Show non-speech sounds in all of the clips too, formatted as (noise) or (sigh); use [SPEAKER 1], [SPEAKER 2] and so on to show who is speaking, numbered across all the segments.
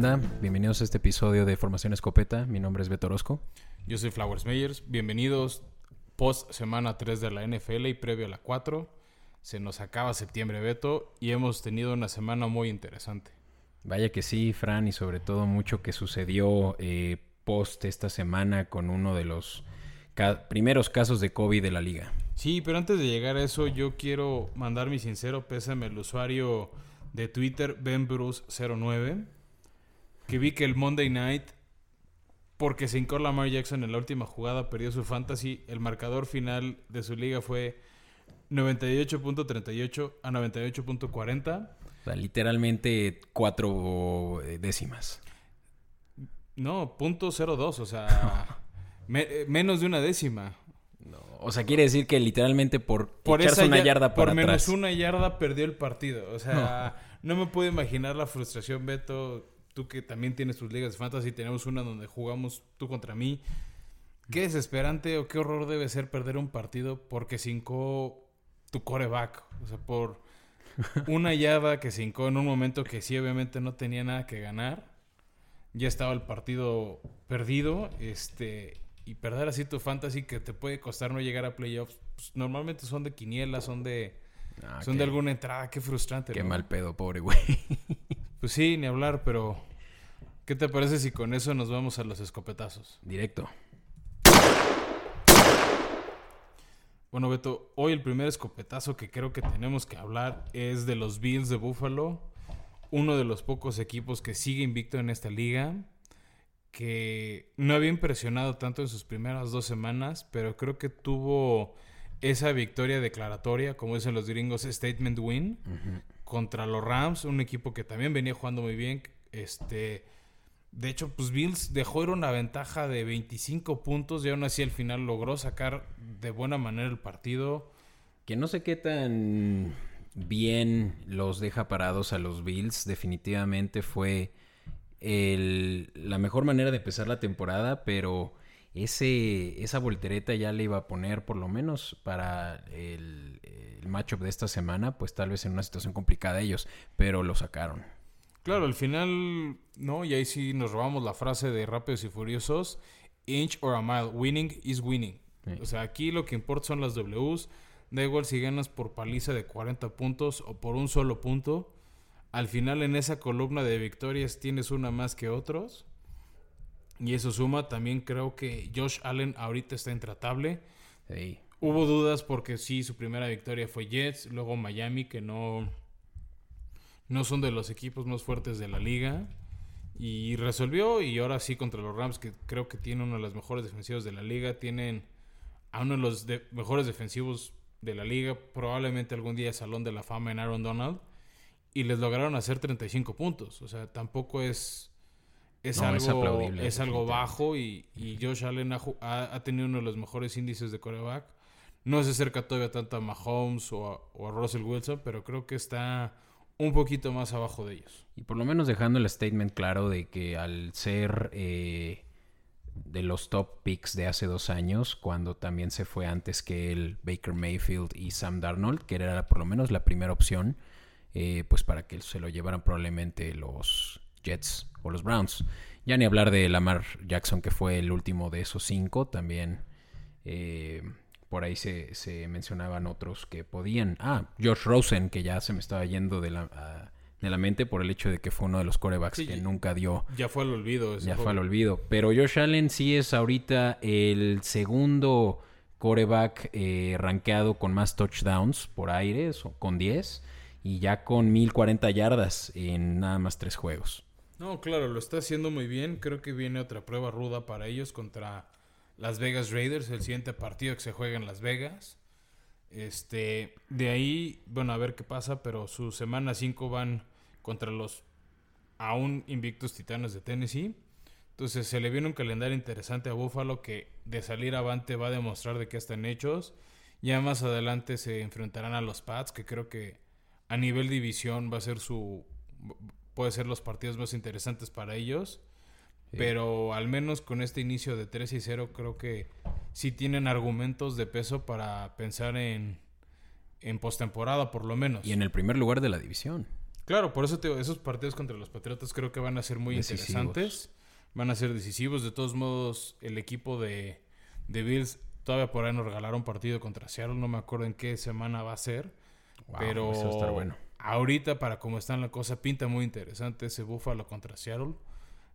[SPEAKER 1] banda? Bienvenidos a este episodio de Formación Escopeta. Mi nombre es Beto Orozco.
[SPEAKER 2] Yo soy Flowers Meyers. Bienvenidos post semana 3 de la NFL y previo a la 4. Se nos acaba septiembre, Beto, y hemos tenido una semana muy interesante.
[SPEAKER 1] Vaya que sí, Fran, y sobre todo mucho que sucedió eh, post esta semana con uno de los primeros casos de COVID de la liga.
[SPEAKER 2] Sí, pero antes de llegar a eso, yo quiero mandar mi sincero pésame al usuario de Twitter, BenBruce09, que vi que el Monday Night, porque se hincó Lamar Jackson en la última jugada, perdió su fantasy. El marcador final de su liga fue 98.38 a 98.40.
[SPEAKER 1] O sea, literalmente cuatro eh, décimas.
[SPEAKER 2] No, punto o sea, (laughs) eh, menos de una décima.
[SPEAKER 1] o sea, quiere decir que literalmente por, por echarse una yarda
[SPEAKER 2] para Por menos una yarda perdió el partido. O sea, no. me puedo imaginar la frustración, Beto. Tú que también tienes tus ligas de fantasy, tenemos una donde jugamos tú contra mí. Qué desesperante o qué horror debe ser perder un partido porque cincó tu coreback. O sea, por (laughs) una yarda que cincó en un momento que sí, obviamente no tenía nada que ganar. Ya estaba el partido perdido. Este y perder así tu fantasy que te puede costar no llegar a playoffs, pues, normalmente son de quiniela, son de ah, son de alguna entrada, qué frustrante.
[SPEAKER 1] Qué mal pedo, pobre güey.
[SPEAKER 2] Pues sí, ni hablar, pero ¿qué te parece si con eso nos vamos a los escopetazos?
[SPEAKER 1] Directo.
[SPEAKER 2] Bueno, Beto, hoy el primer escopetazo que creo que tenemos que hablar es de los Bills de Buffalo, uno de los pocos equipos que sigue invicto en esta liga que no había impresionado tanto en sus primeras dos semanas, pero creo que tuvo esa victoria declaratoria, como dicen los gringos, statement win, contra los Rams, un equipo que también venía jugando muy bien. Este, de hecho, pues Bills dejó ir una ventaja de 25 puntos y aún así al final logró sacar de buena manera el partido.
[SPEAKER 1] Que no sé qué tan bien los deja parados a los Bills, definitivamente fue el, la mejor manera de empezar la temporada, pero ese, esa voltereta ya le iba a poner por lo menos para el, el matchup de esta semana, pues tal vez en una situación complicada ellos, pero lo sacaron.
[SPEAKER 2] Claro, al final, no, y ahí sí nos robamos la frase de Rápidos y Furiosos, inch or a mile, winning is winning. O sea, aquí lo que importa son las Ws, da igual si ganas por paliza de 40 puntos o por un solo punto, al final en esa columna de victorias tienes una más que otros. Y eso suma, también creo que Josh Allen ahorita está intratable. Hubo dudas porque sí, su primera victoria fue Jets, luego Miami, que no, no son de los equipos más fuertes de la liga. Y resolvió, y ahora sí contra los Rams, que creo que tiene uno de los mejores defensivos de la liga, tienen a uno de los mejores defensivos de la liga, probablemente algún día Salón de la Fama en Aaron Donald y les lograron hacer 35 puntos. O sea, tampoco es, es algo, es, algo bajo y, y Josh Allen ha, tenido uno de los mejores índices de coreback. No se acerca todavía tanto a Mahomes o a, Russell Wilson, pero creo que está un poquito más abajo de ellos.
[SPEAKER 1] Y por lo menos dejando el statement claro de que al ser eh, de los top picks de hace dos años, cuando también se fue antes que el Baker Mayfield y Sam Darnold, que era por lo menos la primera opción, eh, pues para que se lo llevaran probablemente los Jets o los Browns. Ya ni hablar de Lamar Jackson, que fue el último de esos cinco, también eh, por ahí se, mencionaban otros que podían. Ah, Josh Rosen, que ya se me estaba yendo de la, de la mente por el hecho de que fue uno de los corebacks que nunca dio.
[SPEAKER 2] Ya fue al olvido.
[SPEAKER 1] Ya fue al olvido. Pero Josh Allen sí es ahorita el segundo coreback eh, rankeado con más touchdowns por aire, con 10 y ya con 1040 yardas en nada más tres juegos.
[SPEAKER 2] No, claro, lo está haciendo muy bien. Creo que viene otra prueba ruda para ellos contra las Vegas Raiders, el siguiente partido que se juega en Las Vegas. Este, de ahí, bueno, a ver qué pasa, pero su semana 5 van contra los aún invictos Titanes de Tennessee. Entonces se le viene un calendario interesante a Buffalo que de salir avante va a demostrar de qué están hechos. Ya más adelante se enfrentarán a los Pats, que creo que a nivel división va a ser su puede ser los partidos más interesantes para ellos. Pero al menos con este inicio de 3 y 0 creo que sí tienen argumentos de peso para pensar en, en postemporada por lo menos.
[SPEAKER 1] Y en el primer lugar de la división.
[SPEAKER 2] Claro, por eso te esos partidos contra los Patriotas creo que van a ser muy interesantes. Van a ser decisivos. De todos modos, el equipo de, de Bills todavía por ahí nos regalaron partido contra Seattle. No me acuerdo en qué semana va a ser. pero bueno. ahorita, para cómo está la cosa, pinta muy interesante ese Buffalo contra Seattle.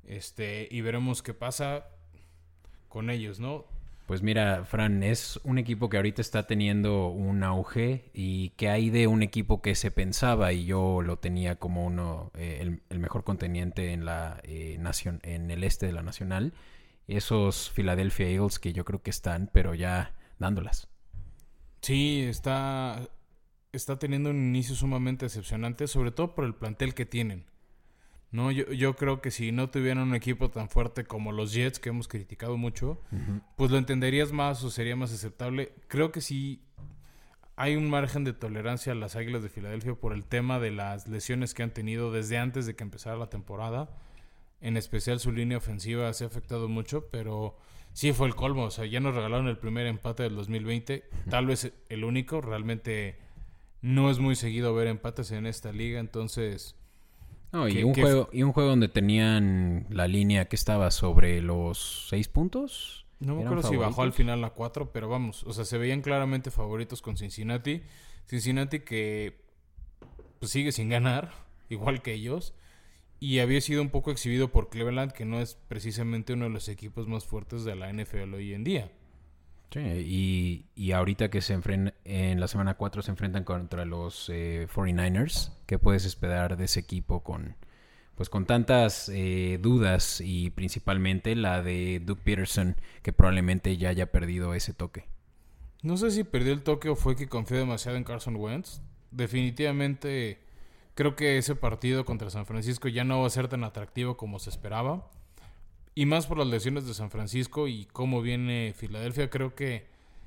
[SPEAKER 2] Este, y veremos qué pasa con ellos, ¿no?
[SPEAKER 1] Pues mira, Fran, es un equipo que ahorita está teniendo un auge y que hay de un equipo que se pensaba y yo lo tenía como uno eh, el, mejor conteniente en la eh, nación, en el este de la nacional. Esos Philadelphia Eagles que yo creo que están, pero ya dándolas.
[SPEAKER 2] Sí, está está teniendo un inicio sumamente decepcionante, sobre todo por el plantel que tienen. No, yo, yo creo que si no tuvieran un equipo tan fuerte como los Jets, que hemos criticado mucho, pues lo entenderías más o sería más aceptable. Creo que sí hay un margen de tolerancia a las Águilas de Filadelfia por el tema de las lesiones que han tenido desde antes de que empezara la temporada. En especial su línea ofensiva se ha afectado mucho, pero sí fue el colmo. O sea, ya nos regalaron el primer empate del 2020, tal vez el único. Realmente no es muy seguido ver empates en esta liga, entonces
[SPEAKER 1] no, y, un juego, y un juego donde tenían la línea que estaba sobre los seis puntos.
[SPEAKER 2] No me acuerdo si bajó al final a cuatro, pero vamos, o sea, se veían claramente favoritos con Cincinnati. Cincinnati que pues, sigue sin ganar, (laughs) igual que ellos. Y había sido un poco exhibido por Cleveland, que no es precisamente uno de los equipos más fuertes de la NFL hoy en día.
[SPEAKER 1] Sí, y, ahorita que se enfrentan, en la semana 4 se enfrentan contra los 49ers, eh, ¿qué puedes esperar de ese equipo con, pues con tantas eh, dudas y principalmente la de Duke Peterson, que probablemente ya haya perdido ese toque?
[SPEAKER 2] No sé si perdió el toque o fue que confió demasiado en Carson Wentz. Definitivamente creo que ese partido contra San Francisco ya no va a ser tan atractivo como se esperaba. Y más por las lesiones de San Francisco y cómo viene Filadelfia, creo que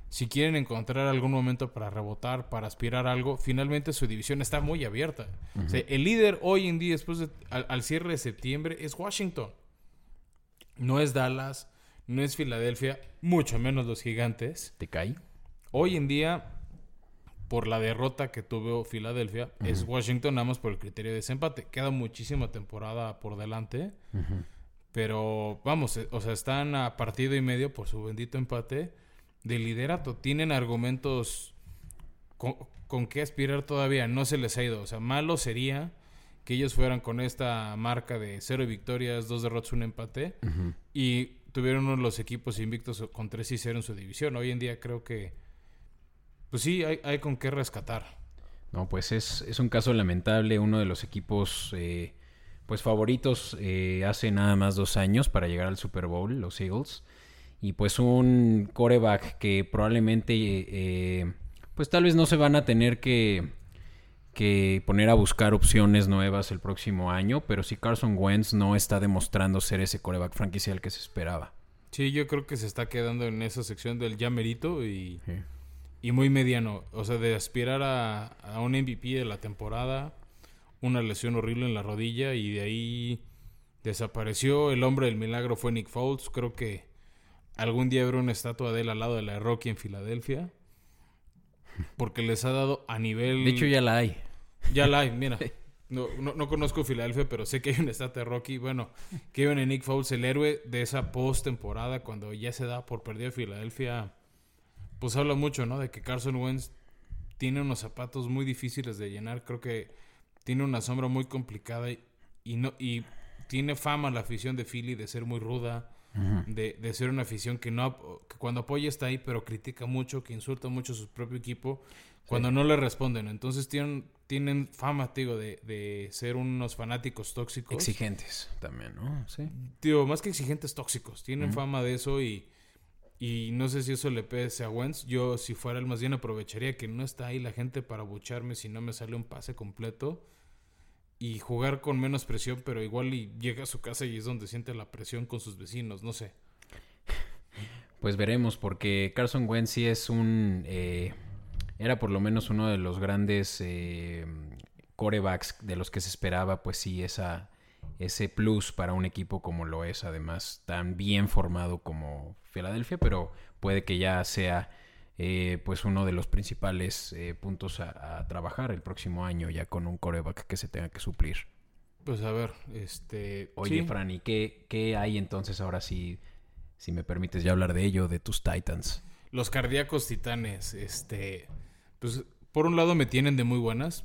[SPEAKER 2] si quieren encontrar algún momento para rebotar, para aspirar a algo, finalmente su división está muy abierta. el líder hoy en día, después al, cierre de septiembre, es Washington. No es Dallas, no es Filadelfia, mucho menos los gigantes.
[SPEAKER 1] ¿Te cae?
[SPEAKER 2] Hoy en día, por la derrota que tuvo Filadelfia, es Washington nada más por el criterio de desempate. Queda muchísima temporada por delante. Pero vamos, eh, o sea, están a partido y medio por su bendito empate de liderato. Tienen argumentos con, qué aspirar todavía. No se les ha ido. O sea, malo sería que ellos fueran con esta marca de cero victorias, dos derrotas, un empate. Y tuvieron uno de los equipos invictos con tres y cero en su división. Hoy en día creo que, pues sí, hay, hay con qué rescatar.
[SPEAKER 1] No, pues es, es un caso lamentable. Uno de los equipos... Eh, pues favoritos eh, hace nada más dos años para llegar al Super Bowl, los Eagles. Y pues un coreback que probablemente, eh, pues tal vez no se van a tener que, que poner a buscar opciones nuevas el próximo año, pero sí Carson Wentz no está demostrando ser ese coreback franquicial que se esperaba.
[SPEAKER 2] Sí, yo creo que se está quedando en esa sección del ya merito y, y muy mediano. O sea, de aspirar a, a un MVP de la temporada una lesión horrible en la rodilla y de ahí desapareció. El hombre del milagro fue Nick Foles. Creo que algún día habrá una estatua de él al lado de la de Rocky en Filadelfia. Porque les ha dado a nivel...
[SPEAKER 1] De hecho ya la hay.
[SPEAKER 2] Ya la hay, mira. (laughs) No, no, conozco Filadelfia, pero sé que hay una estatua de Rocky. Bueno, que viene Nick Foles, el héroe de esa post-temporada, cuando ya se da por perdido Filadelfia, pues habla mucho, ¿no? De que Carson Wentz tiene unos zapatos muy difíciles de llenar. Creo que tiene una sombra muy complicada y, no y tiene fama la afición de Philly de ser muy ruda, de, de, ser una afición que no que cuando apoya está ahí, pero critica mucho, que insulta mucho a su propio equipo cuando no le responden. Entonces tienen, tienen fama, digo, de, de ser unos fanáticos tóxicos.
[SPEAKER 1] Exigentes también, ¿no? Sí.
[SPEAKER 2] Digo, más que exigentes tóxicos. Tienen fama de eso y, y no sé si eso le pese a Wentz. Yo, si fuera el más bien, aprovecharía que no está ahí la gente para bucharme si no me sale un pase completo y jugar con menos presión, pero igual y llega a su casa y es donde siente la presión con sus vecinos, no sé.
[SPEAKER 1] Pues veremos, porque Carson Wentz sí es un... Eh, era por lo menos uno de los grandes eh, corebacks de los que se esperaba, pues sí, esa, ese plus para un equipo como lo es, además, tan bien formado como Filadelfia, pero puede que ya sea eh, pues uno de los principales eh, puntos a, trabajar el próximo año, ya con un coreback que se tenga que suplir.
[SPEAKER 2] Pues a ver, este...
[SPEAKER 1] Oye, Franny, ¿qué, ¿qué hay entonces ahora sí, si me permites ya hablar de ello, de tus Titans?
[SPEAKER 2] Los cardíacos titanes, este... Pues por un lado me tienen de muy buenas.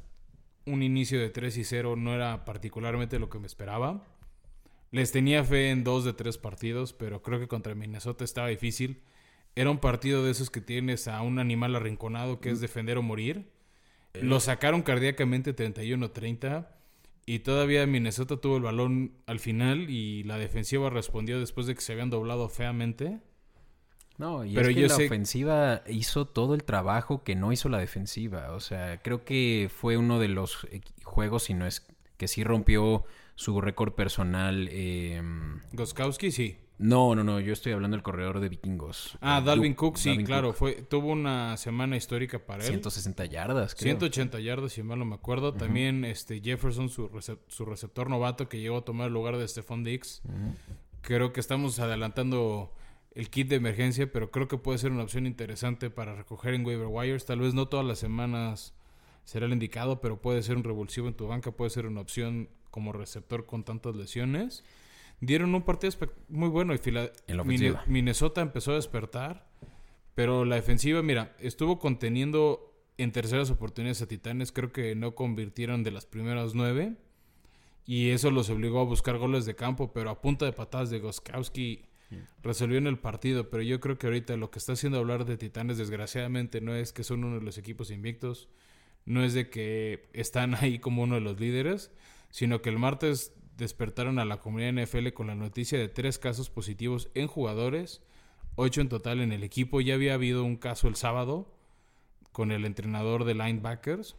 [SPEAKER 2] Un inicio de 3 y 0 no era particularmente lo que me esperaba. Les tenía fe en dos de tres partidos, pero creo que contra Minnesota estaba difícil. Era un partido de esos que tienes a un animal arrinconado que es defender o morir. Eh. Lo sacaron cardíacamente 31-30 y todavía Minnesota tuvo el balón al final y la defensiva respondió después de que se habían doblado feamente.
[SPEAKER 1] No, y Pero es que la ofensiva hizo todo el trabajo que no hizo la defensiva. O sea, creo que fue uno de los juegos, si no es que sí rompió su récord personal. Eh,
[SPEAKER 2] Goskowski, sí.
[SPEAKER 1] No, no, no, yo estoy hablando del corredor de vikingos.
[SPEAKER 2] Ah, Dalvin Cook, sí, claro, fue tuvo una semana histórica para él.
[SPEAKER 1] 160 yardas,
[SPEAKER 2] creo. 180 yardas, si mal no me acuerdo. También este Jefferson, su, receptor novato, que llegó a tomar el lugar de Stephon Dix. Creo que estamos adelantando el kit de emergencia, pero creo que puede ser una opción interesante para recoger en waiver wires. Tal vez no todas las semanas será el indicado, pero puede ser un revulsivo en tu banca, puede ser una opción como receptor con tantas lesiones dieron un partido muy bueno. Y en Minnesota empezó a despertar. Pero la defensiva, mira, estuvo conteniendo en terceras oportunidades a Titanes. Creo que no convirtieron de las primeras nueve. Y eso los obligó a buscar goles de campo. Pero a punta de patadas de Goskowski resolvió en el partido. Pero yo creo que ahorita lo que está haciendo hablar de Titanes, desgraciadamente, no es que son uno de los equipos invictos. No es de que están ahí como uno de los líderes. Sino que el martes despertaron a la comunidad NFL con la noticia de tres casos positivos en jugadores, ocho en total en el equipo. Ya había habido un caso el sábado con el entrenador de linebackers.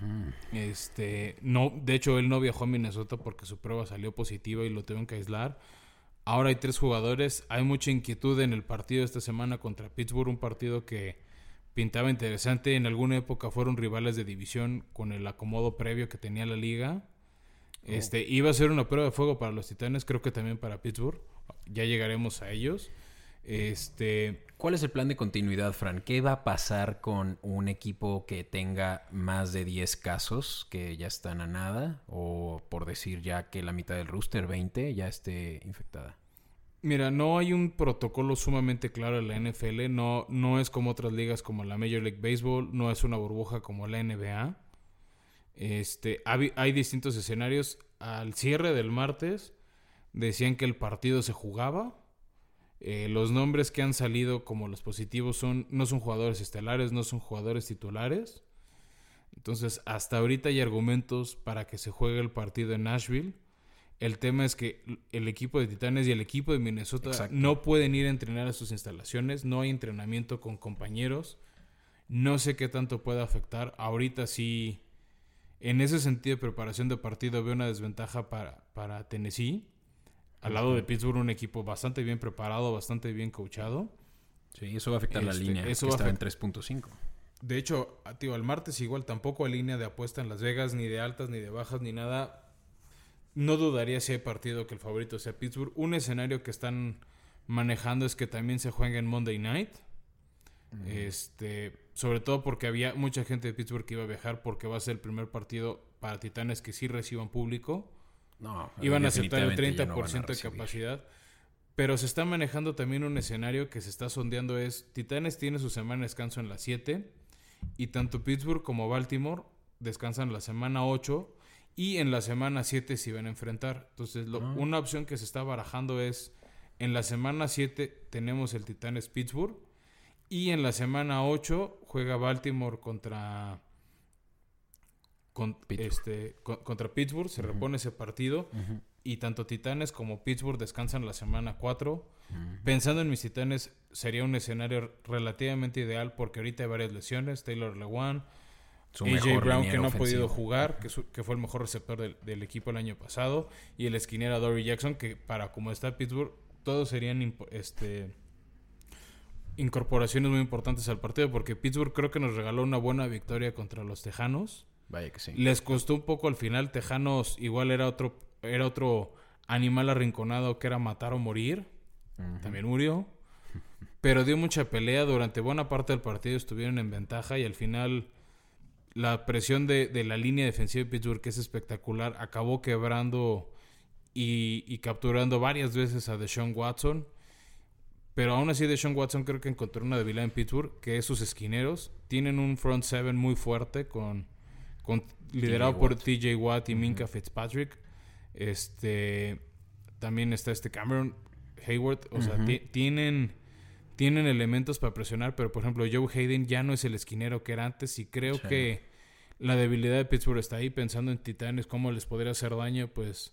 [SPEAKER 2] Mm. Este, no, de hecho él no viajó a Minnesota porque su prueba salió positiva y lo tuvieron que aislar. Ahora hay tres jugadores. Hay mucha inquietud en el partido de esta semana contra Pittsburgh, un partido que pintaba interesante. En alguna época fueron rivales de división con el acomodo previo que tenía la liga. Este, iba a ser una prueba de fuego para los Titanes, creo que también para Pittsburgh. Ya llegaremos a ellos. Este,
[SPEAKER 1] ¿Cuál es el plan de continuidad, Fran? ¿Qué va a pasar con un equipo que tenga más de 10 casos que ya están a nada? O por decir ya que la mitad del rooster, 20, ya esté infectada.
[SPEAKER 2] Mira, no hay un protocolo sumamente claro en la NFL. No, no es como otras ligas como la Major League Baseball. No es una burbuja como la NBA. Este, hay, distintos escenarios. Al cierre del martes decían que el partido se jugaba. Eh, los nombres que han salido como los positivos son no son jugadores estelares, no son jugadores titulares. Entonces, hasta ahorita hay argumentos para que se juegue el partido en Nashville. El tema es que el equipo de Titanes y el equipo de Minnesota no pueden ir a entrenar a sus instalaciones, no hay entrenamiento con compañeros. No sé qué tanto puede afectar. Ahorita sí en ese sentido de preparación de partido veo una desventaja para, para Tennessee. Al lado de Pittsburgh, un equipo bastante bien preparado, bastante bien coachado.
[SPEAKER 1] Sí, eso va a afectar la este, línea, eso que va en 3.5.
[SPEAKER 2] De hecho, tío, el martes igual tampoco hay línea de apuesta en Las Vegas, ni de altas, ni de bajas, ni nada. No dudaría si hay partido que el favorito sea Pittsburgh. Un escenario que están manejando es que también se juegue en Monday Night. Este, sobre todo porque había mucha gente de Pittsburgh que iba a viajar porque va a ser el primer partido para Titanes que sí reciban público. No, iban a aceptar el 30% de capacidad. Pero se está manejando también un escenario que se está sondeando es Titanes tiene su semana de descanso en la 7 y tanto Pittsburgh como Baltimore descansan la semana 8 y en la semana 7 se iban a enfrentar. Entonces, ah. una opción que se está barajando es en la semana 7 tenemos el Titanes Pittsburgh y en la semana 8 juega Baltimore contra, Pittsburgh. Este, contra Pittsburgh. Se repone ese partido. Y tanto Titanes como Pittsburgh descansan la semana 4. Pensando en mis Titanes, sería un escenario relativamente ideal porque ahorita hay varias lesiones. Taylor Lewan, AJ Brown que no ha podido jugar, que, que, fue el mejor receptor del, equipo el año pasado. Y el esquinero Dory Jackson, que para como está Pittsburgh, todos serían este, incorporaciones muy importantes al partido porque Pittsburgh creo que nos regaló una buena victoria contra los Tejanos.
[SPEAKER 1] Vaya que sí.
[SPEAKER 2] Les costó un poco al final. Tejanos igual era otro, era otro animal arrinconado que era matar o morir. También murió. pero dio mucha pelea. Durante buena parte del partido estuvieron en ventaja y al final la presión de, de la línea defensiva de Pittsburgh, que es espectacular, acabó quebrando y, y capturando varias veces a Deshaun Watson. Pero aún así, Deshaun Watson creo que encontró una debilidad en Pittsburgh, que es sus esquineros. Tienen un front seven muy fuerte, con, con liderado por TJ Watt y Minka Fitzpatrick. Este también está este Cameron Hayward. O sea, tienen, tienen elementos para presionar, pero por ejemplo, Joe Hayden ya no es el esquinero que era antes. Y creo que la debilidad de Pittsburgh está ahí, pensando en Titanes, cómo les podría hacer daño, pues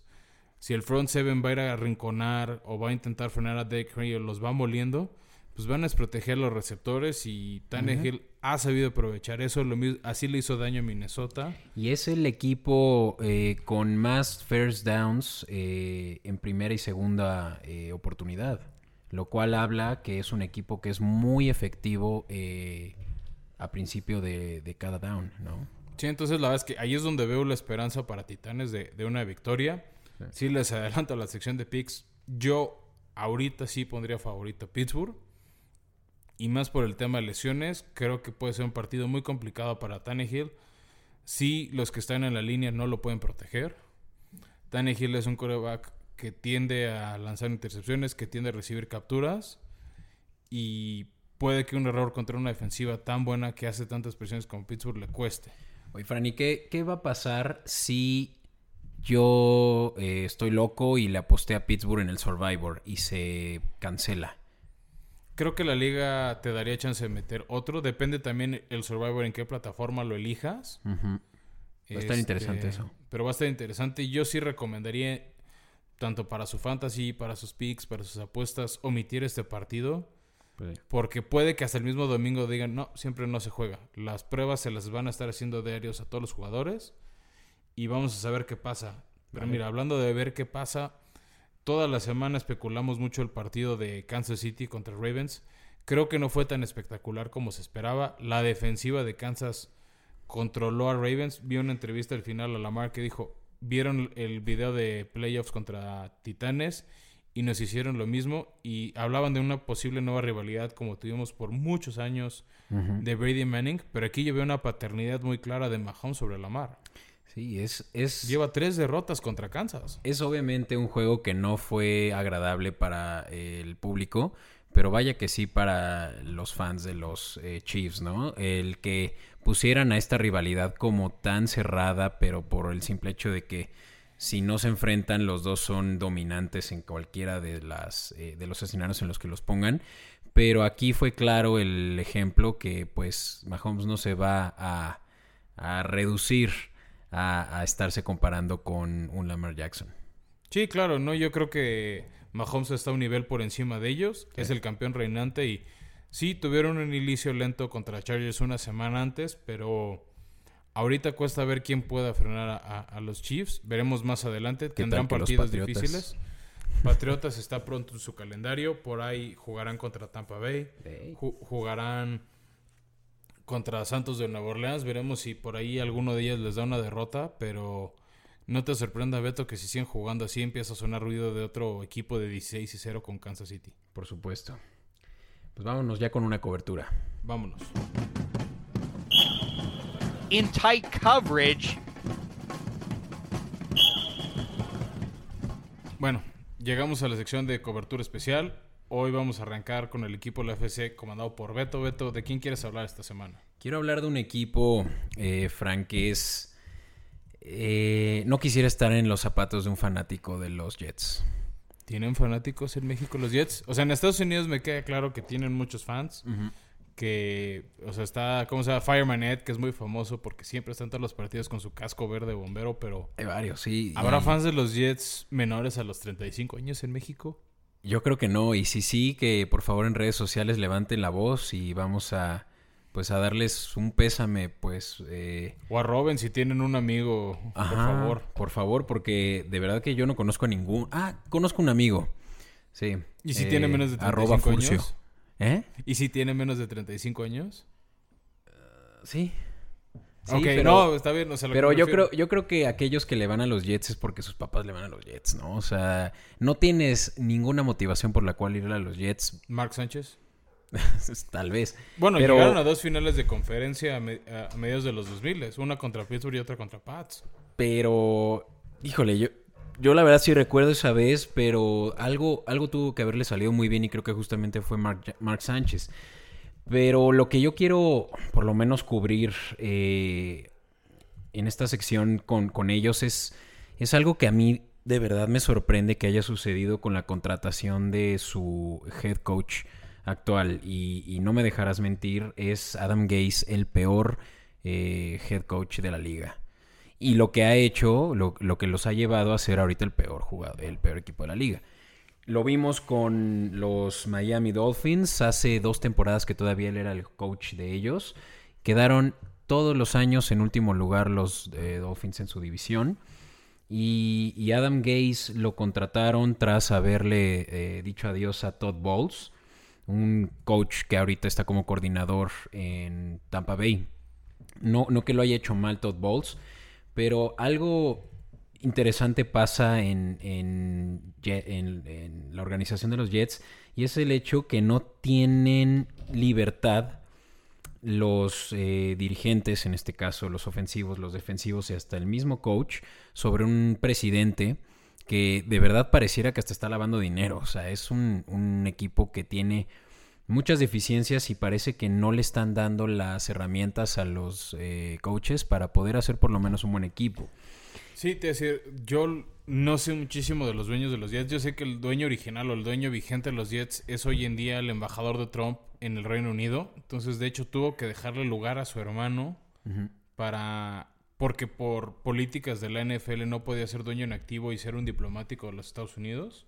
[SPEAKER 2] si el front seven va a ir a arrinconar o va a intentar frenar a Derek Henry o los va moliendo, pues van a desproteger los receptores y Tannehill ha sabido aprovechar eso. Lo mismo, así le hizo daño a Minnesota.
[SPEAKER 1] Y es el equipo eh, con más first downs eh, en primera y segunda eh, oportunidad, lo cual habla que es un equipo que es muy efectivo a principio de, de, cada down, ¿no?
[SPEAKER 2] Sí, entonces la verdad es que ahí es donde veo la esperanza para Titanes de, de una victoria. Si les adelanto a la sección de picks. Yo ahorita sí pondría favorito a Pittsburgh. Y más por el tema de lesiones. Creo que puede ser un partido muy complicado para Tannehill. Si los que están en la línea no lo pueden proteger. Tannehill es un coreback que tiende a lanzar intercepciones, que tiende a recibir capturas. Y puede que un error contra una defensiva tan buena que hace tantas presiones como Pittsburgh le cueste.
[SPEAKER 1] Oye, Franny, ¿qué, ¿qué va a pasar si yo eh, estoy loco y le aposté a Pittsburgh en el Survivor y se cancela.
[SPEAKER 2] Creo que la liga te daría chance de meter otro. Depende también el Survivor en qué plataforma lo elijas.
[SPEAKER 1] Va a estar interesante
[SPEAKER 2] Este,
[SPEAKER 1] eso.
[SPEAKER 2] Pero va a estar interesante. Yo sí recomendaría, tanto para su fantasy, para sus picks, para sus apuestas, omitir este partido.
[SPEAKER 1] Pues,
[SPEAKER 2] Porque puede que hasta el mismo domingo digan, no, siempre no se juega. Las pruebas se las van a estar haciendo diarios a todos los jugadores y vamos a saber qué pasa. Pero
[SPEAKER 1] Vale.
[SPEAKER 2] mira, hablando de ver qué pasa, toda la semana especulamos mucho el partido de Kansas City contra Ravens. Creo que no fue tan espectacular como se esperaba. La defensiva de Kansas controló a Ravens. Vi una entrevista al final a Lamar que dijo, vieron el video de playoffs contra Titanes y nos hicieron lo mismo y hablaban de una posible nueva rivalidad como tuvimos por muchos años de Brady Manning, pero aquí yo veo una paternidad muy clara de Mahomes sobre Lamar.
[SPEAKER 1] Sí, es, es,
[SPEAKER 2] Lleva tres derrotas contra Kansas.
[SPEAKER 1] es obviamente un juego que no fue agradable para eh, el público, pero vaya que sí para los fans de los eh, Chiefs, ¿no? El que pusieran a esta rivalidad como tan cerrada, pero por el simple hecho de que si no se enfrentan, los dos son dominantes en cualquiera de, las, eh, de los escenarios en los que los pongan. Pero aquí fue claro el ejemplo que pues Mahomes no se va a, a reducir a, a estarse comparando con un Lamar Jackson.
[SPEAKER 2] Sí, claro, no, yo creo que Mahomes está un nivel por encima de ellos, es el campeón reinante y sí tuvieron un inicio lento contra Chargers una semana antes, pero ahorita cuesta ver quién pueda frenar a, a- a los Chiefs. Veremos más adelante,
[SPEAKER 1] ¿Qué
[SPEAKER 2] tendrán partidos difíciles. Patriotas está pronto en su calendario, por ahí jugarán contra Tampa Bay, ju- jugarán contra Santos de Nueva Orleans. Veremos si por ahí alguno de ellos les da una derrota, pero no te sorprenda, Beto, que si siguen jugando así empieza a sonar ruido de otro equipo de 16 y 0 con Kansas City.
[SPEAKER 1] Por supuesto. Pues vámonos ya con una cobertura.
[SPEAKER 2] Vámonos.
[SPEAKER 3] in tight coverage.
[SPEAKER 2] Bueno, llegamos a la sección de cobertura especial. Hoy vamos a arrancar con el equipo de la FC comandado por Beto. Beto, ¿de quién quieres hablar esta semana?
[SPEAKER 1] Quiero hablar de un equipo, eh, Frank, que es... eh, no quisiera estar en los zapatos de un fanático de los Jets.
[SPEAKER 2] ¿Tienen fanáticos en México los Jets? O sea, en Estados Unidos me queda claro que tienen muchos fans. Que, o sea, está, ¿cómo se llama? Fireman Ed, que es muy famoso porque siempre está en todos los partidos con su casco verde bombero, pero...
[SPEAKER 1] Hay varios, sí.
[SPEAKER 2] ¿Habrá
[SPEAKER 1] y
[SPEAKER 2] fans de los Jets menores a los 35 años en México?
[SPEAKER 1] Yo creo que no. Y si sí, que por favor en redes sociales levanten la voz y vamos a... Pues a darles un pésame, pues... eh,
[SPEAKER 2] O a Robin si tienen un amigo, por favor.
[SPEAKER 1] Por favor, porque de verdad que yo no conozco a ningún. Ah, conozco un amigo. Sí.
[SPEAKER 2] ¿Y si
[SPEAKER 1] eh,
[SPEAKER 2] tiene menos de 35
[SPEAKER 1] arroba Furcio.
[SPEAKER 2] años?
[SPEAKER 1] ¿Eh?
[SPEAKER 2] ¿Y si tiene menos de 35 años?
[SPEAKER 1] Sí. Sí,
[SPEAKER 2] ok,
[SPEAKER 1] pero,
[SPEAKER 2] no, está bien. O sea,
[SPEAKER 1] pero yo creo, yo creo que aquellos que le van a los Jets es porque sus papás le van a los Jets, ¿no? O sea, no tienes ninguna motivación por la cual ir a los Jets.
[SPEAKER 2] Mark Sánchez. (laughs)
[SPEAKER 1] Tal vez.
[SPEAKER 2] Bueno,
[SPEAKER 1] Pero-
[SPEAKER 2] llegaron a dos finales de conferencia a, me- a mediados de los 2000, una contra Pittsburgh y otra contra Pats.
[SPEAKER 1] Pero, híjole, yo, yo la verdad sí recuerdo esa vez, pero algo, algo tuvo que haberle salido muy bien y creo que justamente fue Mark, Mark Sánchez. Pero lo que yo quiero, por lo menos, cubrir eh, en esta sección con, con ellos es, es algo que a mí de verdad me sorprende que haya sucedido con la contratación de su head coach actual. Y, y no me dejarás mentir, es Adam Gase el peor eh, head coach de la liga. Y lo que ha hecho, lo, lo que los ha llevado a ser ahorita el peor jugador, el peor equipo de la liga. Lo vimos con los Miami Dolphins hace dos temporadas que todavía él era el coach de ellos. Quedaron todos los años en último lugar los eh, Dolphins en su división. Y, Adam Gase lo contrataron tras haberle eh, dicho adiós a Todd Bowles, un coach que ahorita está como coordinador en Tampa Bay. No, no que lo haya hecho mal Todd Bowles, pero algo interesante pasa en, en, la organización de los Jets y es el hecho que no tienen libertad los eh, dirigentes, en este caso los ofensivos, los defensivos y hasta el mismo coach, sobre un presidente que de verdad pareciera que hasta está lavando dinero. O sea, es un, un equipo que tiene muchas deficiencias y parece que no le están dando las herramientas a los eh, coaches para poder hacer por lo menos un buen equipo.
[SPEAKER 2] Sí, te decir, yo no sé muchísimo de los dueños de los Jets. Yo sé que el dueño original o el dueño vigente de los Jets es hoy en día el embajador de Trump en el Reino Unido. Entonces, de hecho, tuvo que dejarle lugar a su hermano para porque por políticas de la NFL no podía ser dueño en activo y ser un diplomático de los Estados Unidos.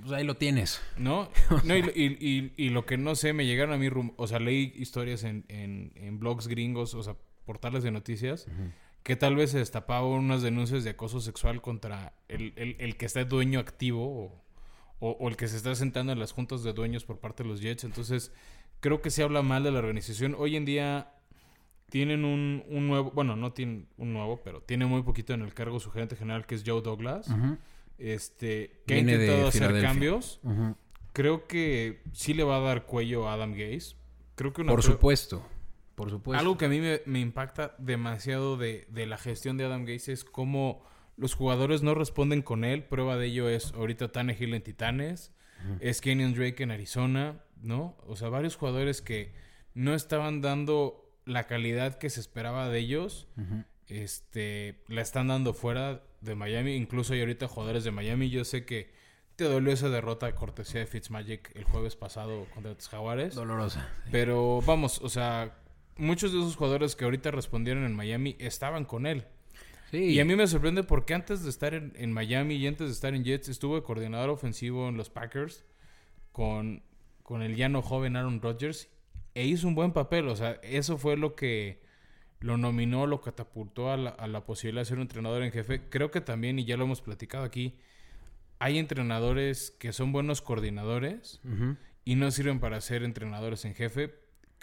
[SPEAKER 1] Pues ahí lo tienes.
[SPEAKER 2] ¿No? (laughs) no y, y- y- y lo que no sé, me llegaron a mí, rum- o sea, leí historias en, en- en blogs gringos, o sea, portales de noticias, que tal vez se destapaban unas denuncias de acoso sexual contra el, el- el que está dueño activo o, o- o el que se está sentando en las juntas de dueños por parte de los Jets. Entonces, creo que se habla mal de la organización. Hoy en día tienen un, un nuevo, bueno, no tienen un nuevo, pero tiene muy poquito en el cargo su gerente general, que es Joe Douglas. Este, que
[SPEAKER 1] Viene
[SPEAKER 2] ha intentado hacer cambios. Creo que sí le va a dar cuello a Adam Gase. Creo que una
[SPEAKER 1] Por supuesto. Por supuesto.
[SPEAKER 2] algo que a mí me, me impacta demasiado de, de la gestión de Adam Gase es cómo los jugadores no responden con él. Prueba de ello es ahorita Tannehill en Titanes, es Kenyon Drake en Arizona, ¿no? O sea, varios jugadores que no estaban dando la calidad que se esperaba de ellos. Este, la están dando fuera de Miami. Incluso hay ahorita jugadores de Miami. Yo sé que te dolió esa derrota de cortesía de Fitzmagic el jueves pasado contra los Jaguares.
[SPEAKER 1] Dolorosa.
[SPEAKER 2] Pero vamos, o sea, muchos de esos jugadores que ahorita respondieron en Miami estaban con él.
[SPEAKER 1] Sí.
[SPEAKER 2] Y a mí me sorprende porque antes de estar en, en Miami y antes de estar en Jets, estuvo de coordinador ofensivo en los Packers con, con el llano joven Aaron Rodgers e hizo un buen papel. O sea, eso fue lo que lo nominó, lo catapultó a la, a la posibilidad de ser un entrenador en jefe. Creo que también, y ya lo hemos platicado aquí, hay entrenadores que son buenos coordinadores y no sirven para ser entrenadores en jefe.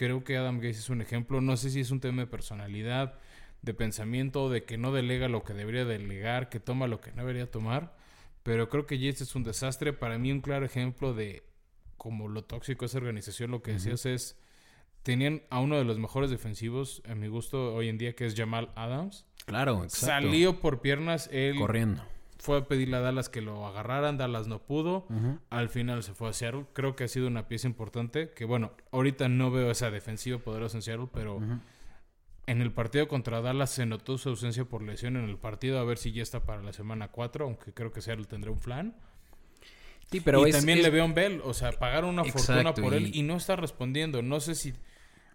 [SPEAKER 2] Creo que Adam Gates es un ejemplo. No sé si es un tema de personalidad, de pensamiento, de que no delega lo que debería delegar, que toma lo que no debería tomar. Pero creo que Yates es un desastre. Para mí, un claro ejemplo de como lo tóxico es esa organización. Lo que decías es. Tenían a uno de los mejores defensivos, a mi gusto, hoy en día, que es Jamal Adams.
[SPEAKER 1] Claro, exacto.
[SPEAKER 2] Salió por piernas. Él
[SPEAKER 1] corriendo.
[SPEAKER 2] Fue a pedirle a Dallas que lo agarraran, Dallas no pudo, al final se fue a Seattle, creo que ha sido una pieza importante, que bueno, ahorita no veo esa defensiva poderosa en Seattle, pero en el partido contra Dallas se notó su ausencia por lesión en el partido, a ver si ya está para la semana 4, aunque creo que Seattle tendrá un plan.
[SPEAKER 1] Sí, pero
[SPEAKER 2] y
[SPEAKER 1] es,
[SPEAKER 2] también
[SPEAKER 1] es-
[SPEAKER 2] Le'Veon Bell, o sea, pagaron una fortuna por él
[SPEAKER 1] y-
[SPEAKER 2] y no está respondiendo, no sé si...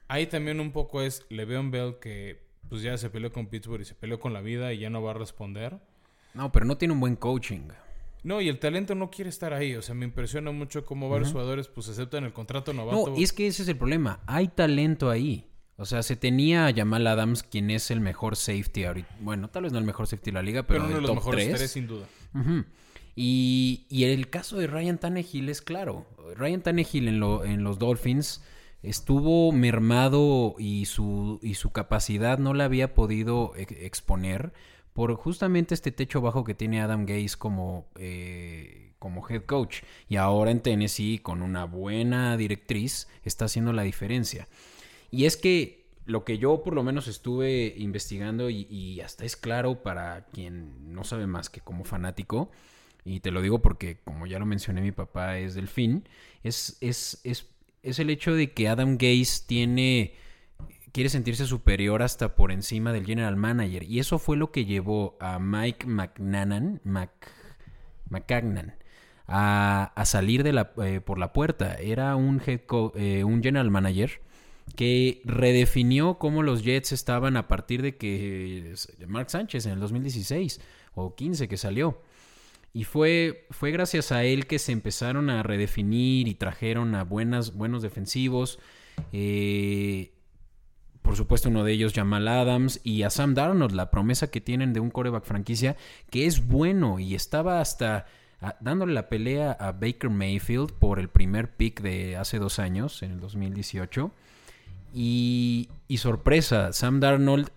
[SPEAKER 2] Ahí también un poco es Le'Veon Bell que pues ya se peleó con Pittsburgh y se peleó con la vida y ya no va a responder.
[SPEAKER 1] No, pero no tiene un buen coaching.
[SPEAKER 2] No, y el talento no quiere estar ahí. O sea, me impresiona mucho cómo varios jugadores pues aceptan el contrato novato.
[SPEAKER 1] No, y es que ese es el problema. Hay talento ahí. O sea, se tenía a Jamal Adams, quien es el mejor safety ahorita. Bueno, tal vez no el mejor safety de la liga, pero,
[SPEAKER 2] pero uno de los
[SPEAKER 1] top
[SPEAKER 2] mejores
[SPEAKER 1] 3.
[SPEAKER 2] tres, sin duda.
[SPEAKER 1] Y, y el caso de Ryan Tannehill es claro. Ryan Tannehill en, lo- en los Dolphins estuvo mermado y su, y su capacidad no la había podido ex- exponer por justamente este techo bajo que tiene Adam Gase como, eh, como head coach. Y ahora en Tennessee, con una buena directriz, está haciendo la diferencia. Y es que lo que yo por lo menos estuve investigando y, hasta es claro para quien no sabe más que como fanático, y te lo digo porque como ya lo mencioné mi papá es delfín, es, es, es, es el hecho de que Adam Gaze tiene quiere sentirse superior hasta por encima del general manager. Y eso fue lo que llevó a Mike McNanan, a, salir de la, eh, por la puerta. Era un, eh, un general manager que redefinió cómo los Jets estaban a partir de que Mark Sánchez en el 2016 o 15 que salió. Y fue, fue gracias a él que se empezaron a redefinir y trajeron a buenas, buenos defensivos. Eh, por supuesto uno de ellos Jamal Adams y a Sam Darnold, la promesa que tienen de un coreback franquicia que es bueno y estaba hasta ah, dándole la pelea a Baker Mayfield por el primer pick de hace dos años, en el 2018. Y, y sorpresa, Sam Darnold,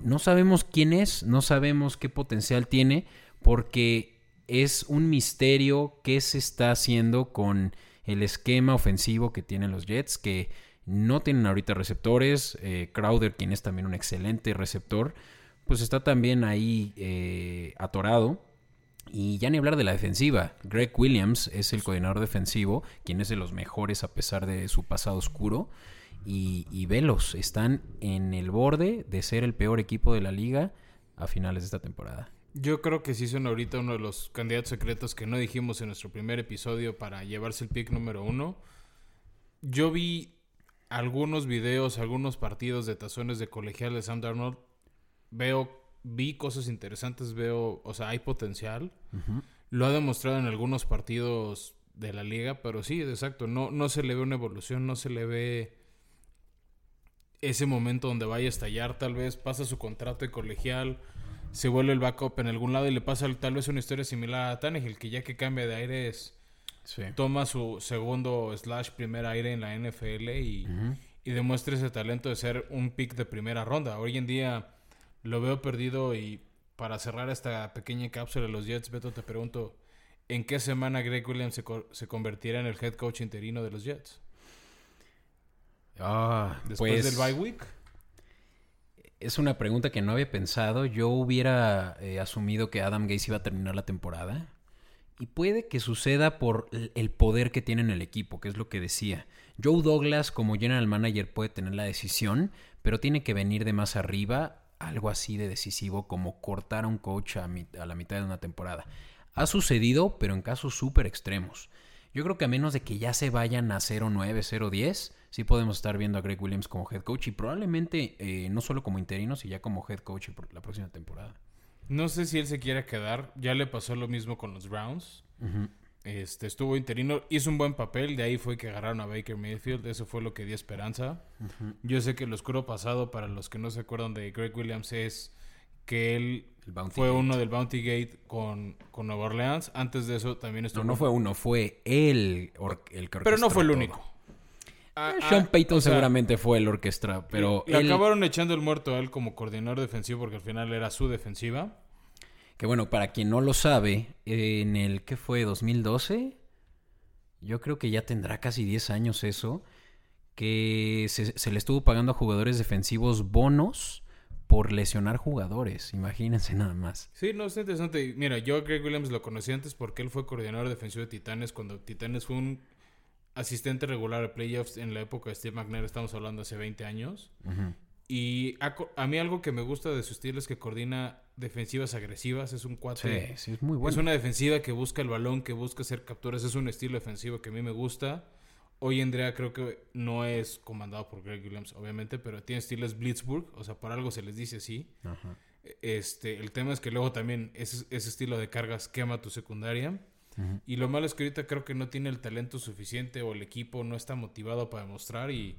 [SPEAKER 1] no sabemos quién es, no sabemos qué potencial tiene, porque es un misterio qué se está haciendo con el esquema ofensivo que tienen los Jets, que no tienen ahorita receptores. Eh, Crowder, quien es también un excelente receptor, pues está también ahí eh, atorado. Y ya ni hablar de la defensiva. Greg Williams es el coordinador defensivo, quien es de los mejores a pesar de su pasado oscuro. Y, y Velos están en el borde de ser el peor equipo de la liga a finales de esta temporada.
[SPEAKER 2] Yo creo que sí son ahorita uno de los candidatos secretos que no dijimos en nuestro primer episodio para llevarse el pick número uno. Yo vi algunos videos, algunos partidos de tazones de colegial de Sam Darnold, veo, vi cosas interesantes, veo, o sea, hay potencial. Lo ha demostrado en algunos partidos de la liga, pero sí, exacto, no, no se le ve una evolución, no se le ve ese momento donde vaya a estallar, tal vez pasa su contrato de colegial, se vuelve el backup en algún lado y le pasa tal vez una historia similar a Tannehill, que ya que cambia de aires toma su segundo slash primer aire en la NFL y, demuestra ese talento de ser un pick de primera ronda. Hoy en día lo veo perdido y para cerrar esta pequeña cápsula de los Jets, Beto, te pregunto, ¿en qué semana Greg Williams se, se convertirá en el head coach interino de los Jets?
[SPEAKER 1] Ah,
[SPEAKER 2] Después del
[SPEAKER 1] pues
[SPEAKER 2] bye week.
[SPEAKER 1] Es una pregunta que no había pensado. Yo hubiera eh, asumido que Adam Gates iba a terminar la temporada. Y puede que suceda por el poder que tiene en el equipo, que es lo que decía. Joe Douglas como general manager puede tener la decisión, pero tiene que venir de más arriba algo así de decisivo como cortar a un coach a, la mitad de una temporada. Ha sucedido, pero en casos súper extremos. Yo creo que a menos de que ya se vayan a 0-9, 0-10, sí podemos estar viendo a Greg Williams como head coach y probablemente eh, no solo como interino, sino ya como head coach la próxima temporada.
[SPEAKER 2] No sé si él se quiere quedar. Ya le pasó lo mismo con los Browns. Este estuvo interino, hizo un buen papel, de ahí fue que agarraron a Baker Mayfield, eso fue lo que dio esperanza. Yo sé que el oscuro pasado, para los que no se acuerdan de Greg Williams, es que él fue uno del Bounty Gate con, con Nueva Orleans. Antes de eso también estuvo.
[SPEAKER 1] No, no fue uno, fue él el que
[SPEAKER 2] Pero no fue el único.
[SPEAKER 1] Ah, Sean ah, Payton seguramente fue el orquestra, pero...
[SPEAKER 2] Le acabaron echando el muerto a él como coordinador defensivo porque al final era su defensiva.
[SPEAKER 1] Que bueno, para quien no lo sabe, en el que fue 2012, yo creo que ya tendrá casi 10 años eso, que se, le estuvo pagando a jugadores defensivos bonos por lesionar jugadores. Imagínense nada más.
[SPEAKER 2] Sí, no, es interesante. Mira, yo a Greg Williams lo conocí antes porque él fue coordinador defensivo de Titanes cuando Titanes fue un asistente regular de playoffs en la época de Steve McNair, estamos hablando hace 20 años. Y a, mí algo que me gusta de su estilo es que coordina defensivas agresivas, es un cuate.
[SPEAKER 1] Sí, sí, es muy bueno.
[SPEAKER 2] Es una defensiva que busca el balón, que busca hacer capturas, es un estilo defensivo que a mí me gusta. Hoy en día creo que no es comandado por Greg Williams, obviamente, pero tiene estilos Blitzburg, o sea, por algo se les dice así. Este, el tema es que luego también ese, ese estilo de cargas quema tu secundaria. Y lo malo es que ahorita creo que no tiene el talento suficiente o el equipo no está motivado para demostrar y,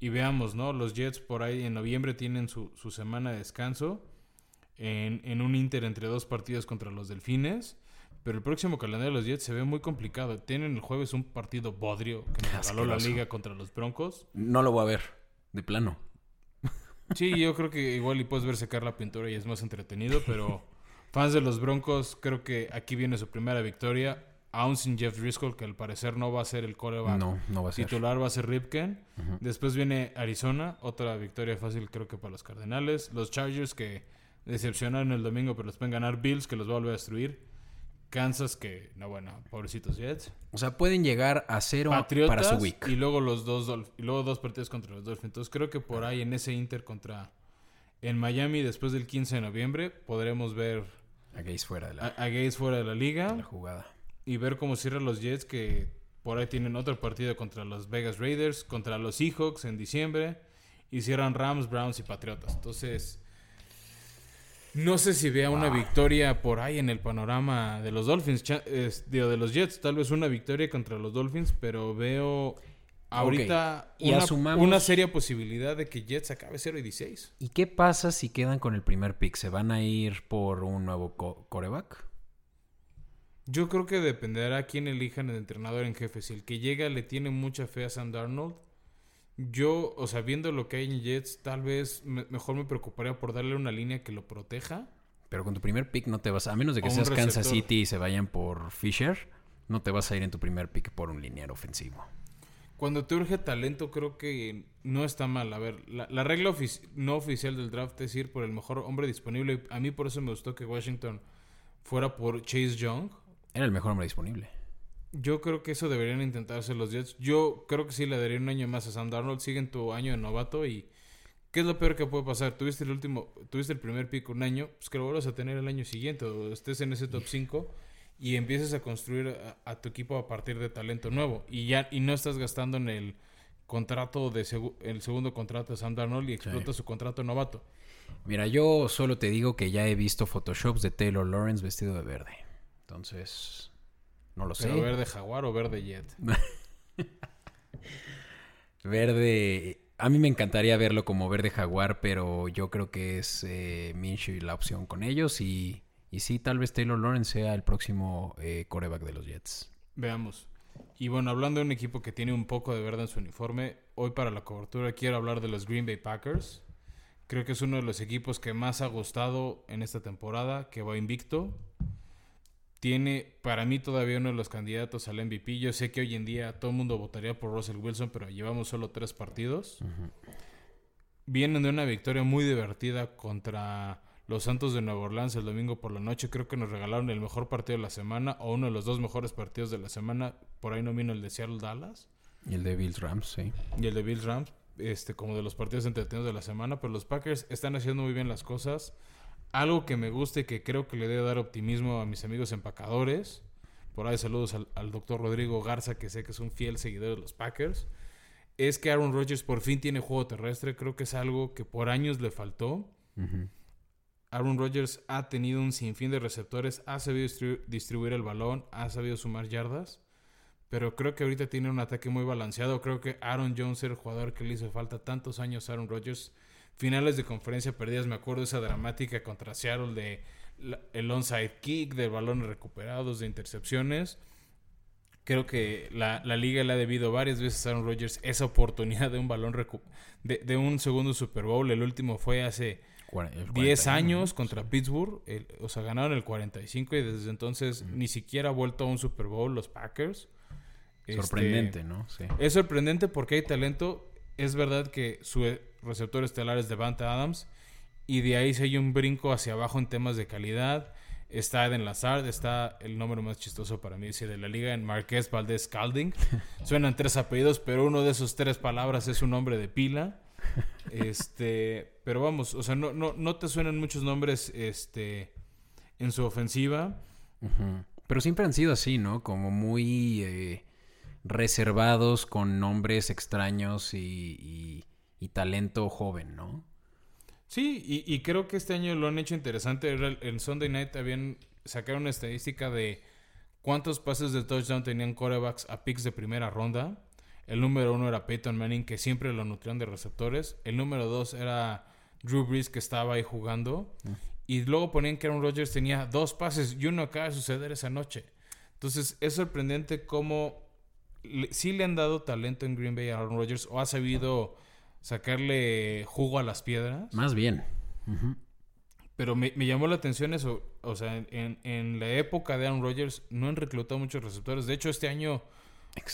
[SPEAKER 2] veamos, ¿no? Los Jets por ahí en noviembre tienen su, semana de descanso en, un Inter entre dos partidos contra los Delfines. Pero el próximo calendario de los Jets se ve muy complicado. Tienen el jueves un partido bodrio que nos regaló la liga contra los Broncos.
[SPEAKER 1] No lo voy a ver, de plano.
[SPEAKER 2] Sí, yo creo que igual y puedes ver secar la pintura y es más entretenido, pero... (laughs) Fans de los Broncos, creo que aquí viene su primera victoria. aún sin Jeff Driscoll, que al parecer no va a ser el coreback
[SPEAKER 1] No, no va a ser.
[SPEAKER 2] titular, va a ser Ripken. Después viene Arizona, otra victoria fácil creo que para los Cardenales. Los Chargers que decepcionaron el domingo, pero los pueden ganar Bills, que los va a volver a destruir. Kansas, que, no bueno, pobrecitos Jets.
[SPEAKER 1] O sea, pueden llegar a cero
[SPEAKER 2] Patriotas
[SPEAKER 1] para su week.
[SPEAKER 2] y luego los dos y luego dos partidos contra los Dolphins. Entonces creo que por ahí en ese Inter contra en Miami después del 15 de noviembre podremos ver
[SPEAKER 1] A Gaze fuera de la,
[SPEAKER 2] a fuera de la
[SPEAKER 1] de la
[SPEAKER 2] liga
[SPEAKER 1] jugada.
[SPEAKER 2] y ver cómo cierran los Jets que por ahí tienen otro partido contra los Vegas Raiders, contra los Seahawks en diciembre y cierran Rams, Browns y Patriotas. Entonces no sé si vea una victoria por ahí en el panorama de los Dolphins, digo, de los Jets, tal vez una victoria contra los Dolphins, pero veo ahorita
[SPEAKER 1] y
[SPEAKER 2] una,
[SPEAKER 1] asumamos-
[SPEAKER 2] una seria posibilidad de que Jets acabe 0 y 16.
[SPEAKER 1] ¿Y qué pasa si quedan con el primer pick? ¿Se van a ir por un nuevo co- coreback?
[SPEAKER 2] Yo creo que dependerá quién elijan el entrenador en jefe. Si el que llega le tiene mucha fe a Sam Darnold, yo, o sea, viendo lo que hay en Jets, tal vez me- mejor me preocuparía por darle una línea que lo proteja.
[SPEAKER 1] Pero con tu primer pick no te vas, a menos de que seas Kansas. City y se vayan por Fisher, no te vas a ir en tu primer pick por un lineal ofensivo.
[SPEAKER 2] Cuando te urge talento, creo que no está mal. A ver, la, la regla ofici- no oficial del draft es ir por el mejor hombre disponible. A mí por eso me gustó que Washington fuera por Chase Young.
[SPEAKER 1] Era el mejor hombre disponible.
[SPEAKER 2] Yo creo que eso deberían intentarse los Jets. Yo creo que sí le daría un año más a Sam Darnold. Sigue en tu año de novato y ¿qué es lo peor que puede pasar? Tuviste el último, tuviste el primer pick un año, pues que lo vuelvas a tener el año siguiente o estés en ese top 5 y empieces a construir a, a tu equipo a partir de talento nuevo y ya y no estás gastando en el contrato de segu- el segundo contrato de Sam Darnold y explotas su contrato novato.
[SPEAKER 1] Mira, yo solo te digo que ya he visto photoshops de Taylor Lawrence vestido de verde. Entonces, no lo sé.
[SPEAKER 2] Pero verde jaguar o verde jet. (laughs)
[SPEAKER 1] Verde. A mí me encantaría verlo como verde jaguar, pero yo creo que es eh, Minshew la opción con ellos. Y, y sí, tal vez Taylor Lawrence sea el próximo eh, coreback de los Jets.
[SPEAKER 2] Veamos. Y bueno, hablando de un equipo que tiene un poco de verde en su uniforme, hoy para la cobertura quiero hablar de los Green Bay Packers. Creo que es uno de los equipos que más ha gustado en esta temporada, que va invicto. Tiene para mí todavía uno de los candidatos al MVP. Yo sé que hoy en día todo el mundo votaría por Russell Wilson, pero llevamos solo tres partidos. Vienen de una victoria muy divertida contra los Santos de Nueva Orleans el domingo por la noche. Creo que nos regalaron el mejor partido de la semana o uno de los dos mejores partidos de la semana. Por ahí no vino el de Seattle Dallas
[SPEAKER 1] Y el de Bills Rams, sí.
[SPEAKER 2] y el de Bills Rams, este, como de los partidos entretenidos de la semana, pero los Packers están haciendo muy bien las cosas. Algo que me gusta y que creo que le debe dar optimismo a mis amigos empacadores. Por ahí saludos al, al doctor Rodrigo Garza, que sé que es un fiel seguidor de los Packers. Es que Aaron Rodgers por fin tiene juego terrestre. Creo que es algo que por años le faltó. Aaron Rodgers ha tenido un sinfín de receptores, ha sabido distribu- distribuir el balón, ha sabido sumar yardas, pero creo que ahorita tiene un ataque muy balanceado. Creo que Aaron Jones era el jugador que le hizo falta tantos años Aaron Rodgers. Finales de conferencia perdidas, me acuerdo esa dramática contra Seattle de el onside kick, de balones recuperados, de intercepciones. Creo que la, la liga le ha debido varias veces a Aaron Rodgers esa oportunidad de un balón de, de un segundo Super Bowl. El último fue hace 10
[SPEAKER 1] 41,
[SPEAKER 2] años contra Pittsburgh. el- o sea, ganaron el 45 y desde entonces ni siquiera ha vuelto a un Super Bowl los Packers. Este,
[SPEAKER 1] Sorprendente, ¿no? Sí.
[SPEAKER 2] es sorprendente porque hay talento. Es verdad que su eh, receptor estelar es Devante Adams. Y de ahí se hay un brinco hacia abajo en temas de calidad. Está Eden Lazard, está el número más chistoso para mí, de la liga, en Marqués Valdés Calding. (laughs) Suenan tres apellidos, pero uno de esos tres palabras es un nombre de pila. Este, pero vamos, o sea, no, no, no te suenan muchos nombres este, en su ofensiva.
[SPEAKER 1] Pero siempre han sido así, ¿no? Como muy eh, reservados con nombres extraños y, y- y talento joven, ¿no?
[SPEAKER 2] Sí, y, y creo que este año lo han hecho interesante. En Sunday Night habían sacaron una estadística de cuántos pases de touchdown tenían corebacks a picks de primera ronda. El número uno era Peyton Manning, que siempre lo nutrían de receptores. El número dos era Drew Brees, que estaba ahí jugando. Y luego ponían que Aaron Rodgers tenía dos pases y uno acaba de suceder esa noche. Entonces es sorprendente cómo le- sí le han dado talento en Green Bay a Aaron Rodgers o ha sabido sacarle jugo a las piedras.
[SPEAKER 1] Más bien.
[SPEAKER 2] Pero me, me llamó la atención eso. O sea, en, en la época de Aaron Rodgers no han reclutado muchos receptores. De hecho, este año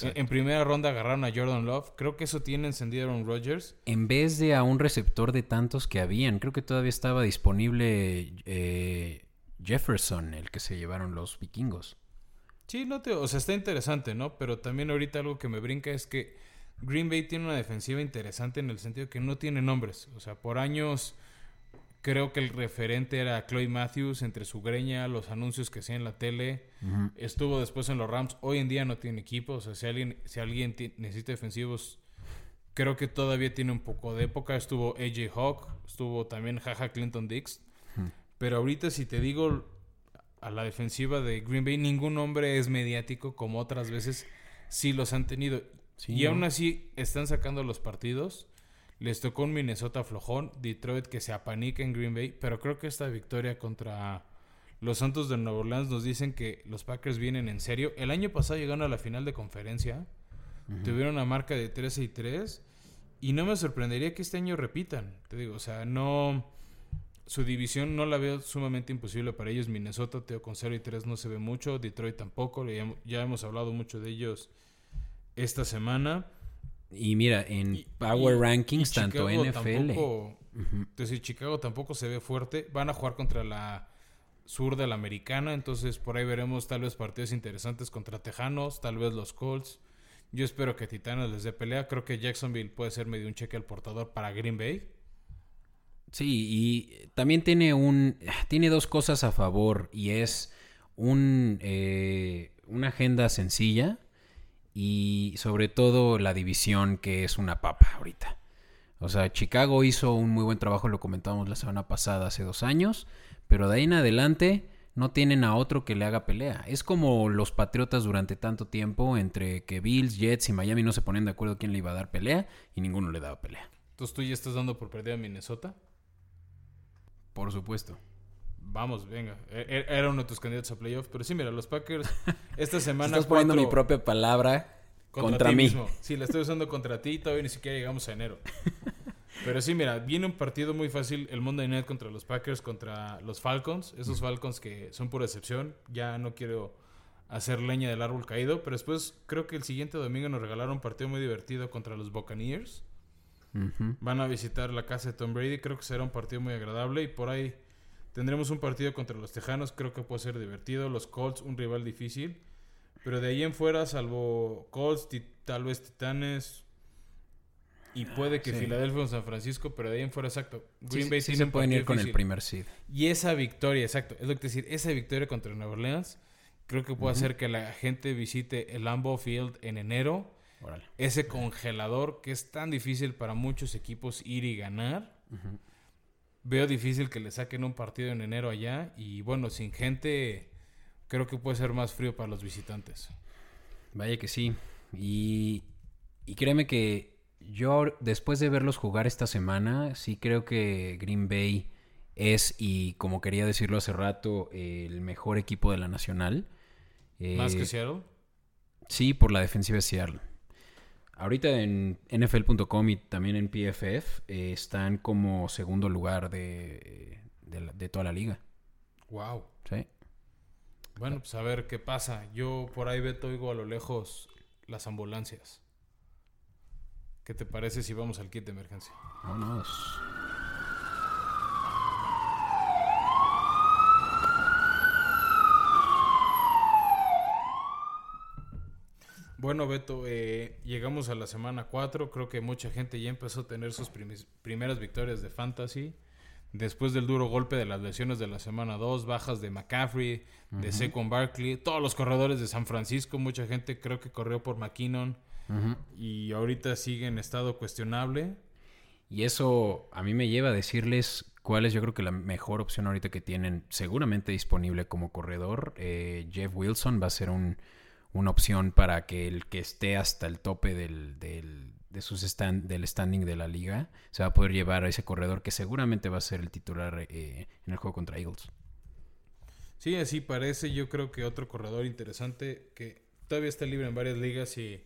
[SPEAKER 2] en, en primera ronda agarraron a Jordan Love. Creo que eso tiene encendido Aaron Rodgers.
[SPEAKER 1] En vez de a un receptor de tantos que habían, creo que todavía estaba disponible eh, Jefferson, el que se llevaron los vikingos.
[SPEAKER 2] Sí, no te, o sea, está interesante, ¿no? Pero también ahorita algo que me brinca es que Green Bay tiene una defensiva interesante en el sentido que no tiene nombres. O sea, por años creo que el referente era Chloe Matthews entre su greña, los anuncios que hacía en la tele. Estuvo después en los Rams. Hoy en día no tiene equipo. O sea, si alguien, si alguien necesita defensivos, creo que todavía tiene un poco de época. Estuvo AJ Hawk, estuvo también Jaja Clinton Dix. Pero ahorita, si te digo a la defensiva de Green Bay, ningún hombre es mediático como otras veces sí los han tenido.
[SPEAKER 1] Sí,
[SPEAKER 2] y aún así están sacando los partidos. Les tocó un Minnesota flojón, Detroit que se apanica en Green Bay, pero creo que esta victoria contra los Santos de Nueva Orleans nos dicen que los Packers vienen en serio. El año pasado llegaron a la final de conferencia, tuvieron una marca de 13 y 3 y no me sorprendería que este año repitan. Te digo, o sea, no su división no la veo sumamente imposible para ellos. Minnesota, Teo, con 0 y 3 no se ve mucho. Detroit tampoco. Ya, ya hemos hablado mucho de ellos esta semana.
[SPEAKER 1] Y mira, en
[SPEAKER 2] Y-
[SPEAKER 1] Power
[SPEAKER 2] y-
[SPEAKER 1] Rankings,
[SPEAKER 2] y
[SPEAKER 1] tanto
[SPEAKER 2] Chicago
[SPEAKER 1] NFL.
[SPEAKER 2] tampoco- Entonces, Chicago tampoco se ve fuerte. Van a jugar contra la sur de la americana. Entonces, por ahí veremos tal vez partidos interesantes contra Tejanos, tal vez los Colts. Yo espero que Titanos les dé pelea. Creo que Jacksonville puede ser medio un cheque al portador para Green Bay.
[SPEAKER 1] Sí, y también tiene un tiene dos cosas a favor y es un eh, una agenda sencilla y sobre todo la división que es una papa ahorita. O sea, Chicago hizo un muy buen trabajo, lo comentábamos la semana pasada, hace dos años, pero de ahí en adelante no tienen a otro que le haga pelea. Es como los Patriotas durante tanto tiempo entre que Bills, Jets y Miami no se ponen de acuerdo quién le iba a dar pelea y ninguno le daba pelea.
[SPEAKER 2] Entonces, tú ya estás dando por perdida a Minnesota.
[SPEAKER 1] Por supuesto.
[SPEAKER 2] Vamos, venga. E- e- Era uno de tus candidatos a playoff. Pero sí, mira, los Packers (laughs) esta semana.
[SPEAKER 1] Estás poniendo mi propia palabra contra, mí.
[SPEAKER 2] mismo. Sí, la estoy usando contra ti y todavía ni siquiera llegamos a enero. Pero sí, mira, viene un partido muy fácil el Monday Night contra los Packers, contra los Falcons. Esos Falcons que son por excepción. Ya no quiero hacer leña del árbol caído. Pero después creo que el siguiente domingo nos regalaron un partido muy divertido contra los Buccaneers. Van a visitar la casa de Tom Brady. Creo que será un partido muy agradable. Y por ahí tendremos un partido contra los Tejanos. Creo que puede ser divertido. Los Colts, un rival difícil. Pero de ahí en fuera, salvo Colts, tal vez Titanes. Y puede que
[SPEAKER 1] Sí.
[SPEAKER 2] Filadelfia o San Francisco. Pero de ahí en fuera, exacto. Green
[SPEAKER 1] Sí,
[SPEAKER 2] Bay
[SPEAKER 1] sí
[SPEAKER 2] tiene
[SPEAKER 1] se
[SPEAKER 2] un
[SPEAKER 1] pueden ir con el primer seed.
[SPEAKER 2] Y esa victoria, exacto. Es lo que te decir. Esa victoria contra Nueva Orleans. Creo que puede hacer que la gente visite el Lambeau Field en enero
[SPEAKER 1] Órale.
[SPEAKER 2] ese congelador que es tan difícil para muchos equipos ir y ganar. Veo difícil que le saquen un partido en enero allá y bueno, sin gente creo que puede ser más frío para los visitantes.
[SPEAKER 1] Vaya que sí. Y, y créeme que yo después de verlos jugar esta semana, sí creo que Green Bay es, y como quería decirlo hace rato, el mejor equipo de la Nacional.
[SPEAKER 2] Más
[SPEAKER 1] Eh,
[SPEAKER 2] que Seattle.
[SPEAKER 1] Sí, por la defensiva de Seattle. Ahorita en NFL.com y también en PFF eh, están como segundo lugar de, de, toda la liga.
[SPEAKER 2] Wow.
[SPEAKER 1] ¿sí?
[SPEAKER 2] Bueno, pues a ver qué pasa. Yo por ahí Beto oigo a lo lejos las ambulancias. ¿Qué te parece si vamos al kit de emergencia?
[SPEAKER 1] Vámonos.
[SPEAKER 2] Bueno, Beto, eh, llegamos a la semana 4. Creo que mucha gente ya empezó a tener sus primeras victorias de fantasy. Después del duro golpe de las lesiones de la semana 2, bajas de McCaffrey, de Saquon Barkley, todos los corredores de San Francisco, mucha gente creo que corrió por McKinnon y ahorita sigue en estado cuestionable.
[SPEAKER 1] Y eso a mí me lleva a decirles cuál es yo creo que la mejor opción ahorita que tienen seguramente disponible como corredor. Eh, Jeff Wilson va a ser un- una opción para que el que esté hasta el tope del, del, de sus stand, del standing de la liga se va a poder llevar a ese corredor que seguramente va a ser el titular eh, en el juego contra Eagles.
[SPEAKER 2] Sí, así parece. Yo creo que otro corredor interesante que todavía está libre en varias ligas y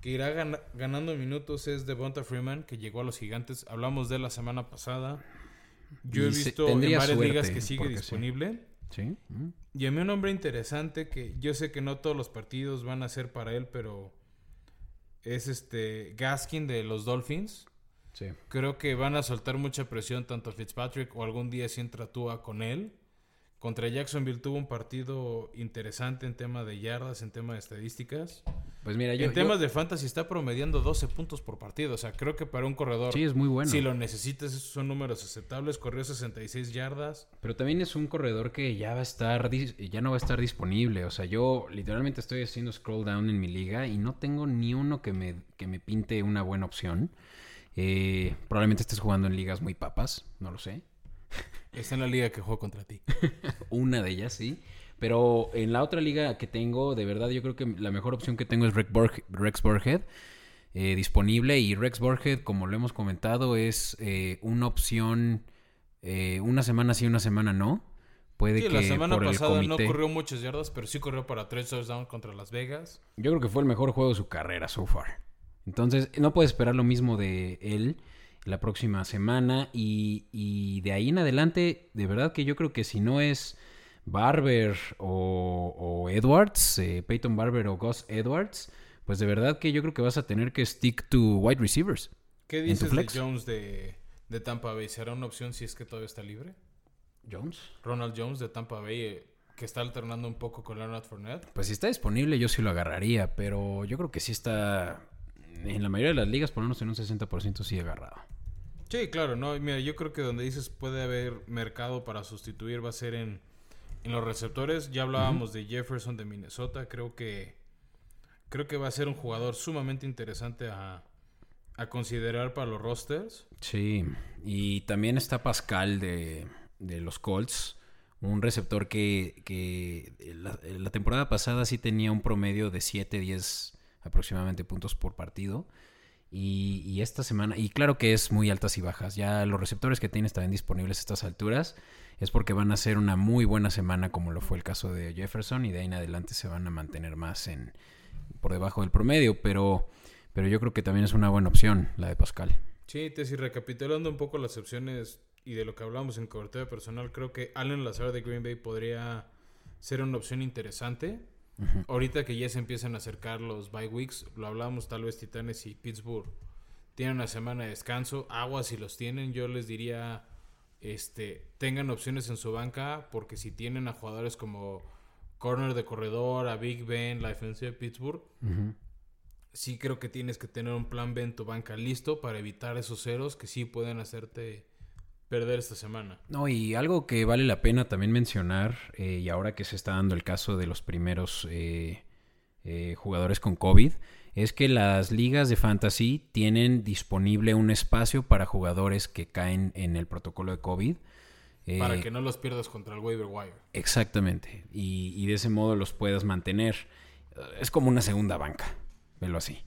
[SPEAKER 2] que irá gana- ganando minutos es Devonta Freeman, que llegó a los gigantes. Hablamos de él la semana pasada. Yo he visto en varias ligas que sigue
[SPEAKER 1] sí. Sí. mm.
[SPEAKER 2] Y a mí un nombre interesante que yo sé que no todos los partidos van a ser para él, pero es este Gaskin de los Dolphins.
[SPEAKER 1] Sí.
[SPEAKER 2] Creo que van a soltar mucha presión tanto Fitzpatrick o algún día si entra Tua con él. Contra Jacksonville tuvo un partido interesante en tema de yardas, en tema de estadísticas.
[SPEAKER 1] Pues mira, yo.
[SPEAKER 2] en
[SPEAKER 1] yo-
[SPEAKER 2] temas de fantasy está promediando 12 puntos por partido. O sea, creo que para un corredor,
[SPEAKER 1] Sí, es muy bueno.
[SPEAKER 2] si lo necesitas, esos son números aceptables. Corrió 66 yardas.
[SPEAKER 1] Pero también es un corredor que ya va a estar, ya no va a estar disponible. O sea, yo literalmente estoy haciendo scroll down en mi liga y no tengo ni uno que me, que me pinte una buena opción. Eh, probablemente estés jugando en ligas muy papas, no lo sé.
[SPEAKER 2] Está en la liga que juego contra ti. (laughs)
[SPEAKER 1] Una de ellas, sí. Pero en la otra liga que tengo, de verdad, yo creo que la mejor opción que tengo es Rex, Burg- Rex Burhead eh, disponible. Y Rex Burhead, como lo hemos comentado, es eh, una opción eh, una semana sí, una semana no. Puede
[SPEAKER 2] Sí,
[SPEAKER 1] que
[SPEAKER 2] la semana
[SPEAKER 1] por el
[SPEAKER 2] pasada no
[SPEAKER 1] comité-
[SPEAKER 2] corrió muchas yardas, pero sí corrió para tres touchdowns contra Las Vegas.
[SPEAKER 1] Yo creo que fue el mejor juego de su carrera so far. Entonces, no puedes esperar lo mismo de él la próxima semana. Y, y de ahí en adelante, de verdad que yo creo que si no es Barber o, o Edwards, eh, Peyton Barber o Gus Edwards, pues de verdad que yo creo que vas a tener que stick to wide receivers.
[SPEAKER 2] ¿Qué
[SPEAKER 1] ¿En tu
[SPEAKER 2] dices de? Jones de, de Tampa Bay? ¿Será una opción si es que todavía está libre?
[SPEAKER 1] Jones.
[SPEAKER 2] Ronald Jones de Tampa Bay, eh, que está alternando un poco con Leonard Fournette.
[SPEAKER 1] Pues si está disponible, yo sí lo agarraría. Pero yo creo que sí está. En la mayoría de las ligas, por lo menos en un 60% sí agarrado.
[SPEAKER 2] Sí, claro, no, mira, yo creo que donde dices puede haber mercado para sustituir va a ser en, en los receptores. Ya hablábamos de Jefferson de Minnesota, creo que creo que va a ser un jugador sumamente interesante a, a considerar para los rosters.
[SPEAKER 1] Sí, y también está Pascal de, de los Colts, un receptor que, que la, la temporada pasada sí tenía un promedio de 7, 10 aproximadamente puntos por partido. Y, y esta semana, y claro que es muy altas y bajas, ya los receptores que tiene estarán disponibles a estas alturas, es porque van a ser una muy buena semana como lo fue el caso de Jefferson y de ahí en adelante se van a mantener más en por debajo del promedio, pero, pero yo creo que también es una buena opción la de Pascal.
[SPEAKER 2] Sí, te si recapitulando un poco las opciones y de lo que hablamos en cobertura personal, creo que Allen Lazar de Green Bay podría ser una opción interesante. Ahorita que ya se empiezan a acercar los bye weeks, lo hablamos tal vez Titanes y Pittsburgh tienen una semana de descanso, aguas si los tienen, yo les diría este tengan opciones en su banca porque si tienen a jugadores como corner de corredor, a Big Ben, la defensa de Pittsburgh, sí creo que tienes que tener un plan B en tu banca listo para evitar esos ceros que sí pueden hacerte perder esta semana.
[SPEAKER 1] No, y algo que vale la pena también mencionar, eh, y ahora que se está dando el caso de los primeros eh, eh, jugadores con COVID, es que las ligas de fantasy tienen disponible un espacio para jugadores que caen en el protocolo de COVID.
[SPEAKER 2] Para que no los pierdas contra el waiver wire.
[SPEAKER 1] Exactamente. Y, y de ese modo los puedas mantener. Es como una segunda banca. Velo así.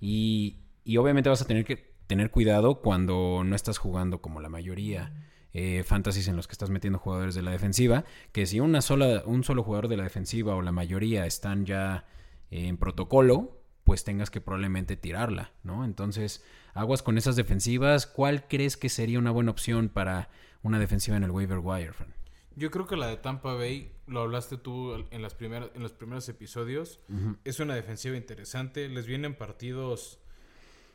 [SPEAKER 1] Y, y obviamente vas a tener que tener cuidado cuando no estás jugando como la mayoría. Eh, fantasies en los que estás metiendo jugadores de la defensiva. Que si una sola, un solo jugador de la defensiva o la mayoría están ya en protocolo, pues tengas que probablemente tirarla, ¿no? Entonces, aguas con esas defensivas. ¿Cuál crees que sería una buena opción para una defensiva en el waiver wire, Fran?
[SPEAKER 2] Yo creo que la de Tampa Bay, lo hablaste tú en, las primeras, en los primeros episodios, es una defensiva interesante. Les vienen partidos...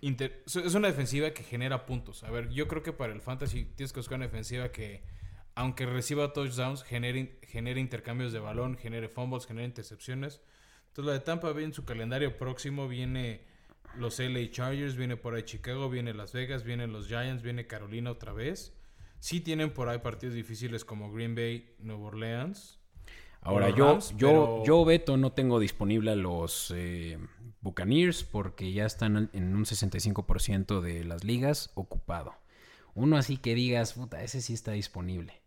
[SPEAKER 2] inter- es una defensiva que genera puntos. A ver, yo creo que para el fantasy tienes que buscar una defensiva que, aunque reciba touchdowns, genere, genere intercambios de balón, genere fumbles, genere intercepciones. Entonces la de Tampa Bay en su calendario próximo viene los LA Chargers, viene por ahí Chicago, viene Las Vegas, vienen los Giants, viene Carolina otra vez. Sí tienen por ahí partidos difíciles como Green Bay, Nueva Orleans.
[SPEAKER 1] Ahora, yo, yo,
[SPEAKER 2] pero-
[SPEAKER 1] yo, Beto, no tengo disponible a los eh, Buccaneers porque ya están en un 65% de las ligas ocupado. Uno así que digas, puta, ese sí está disponible.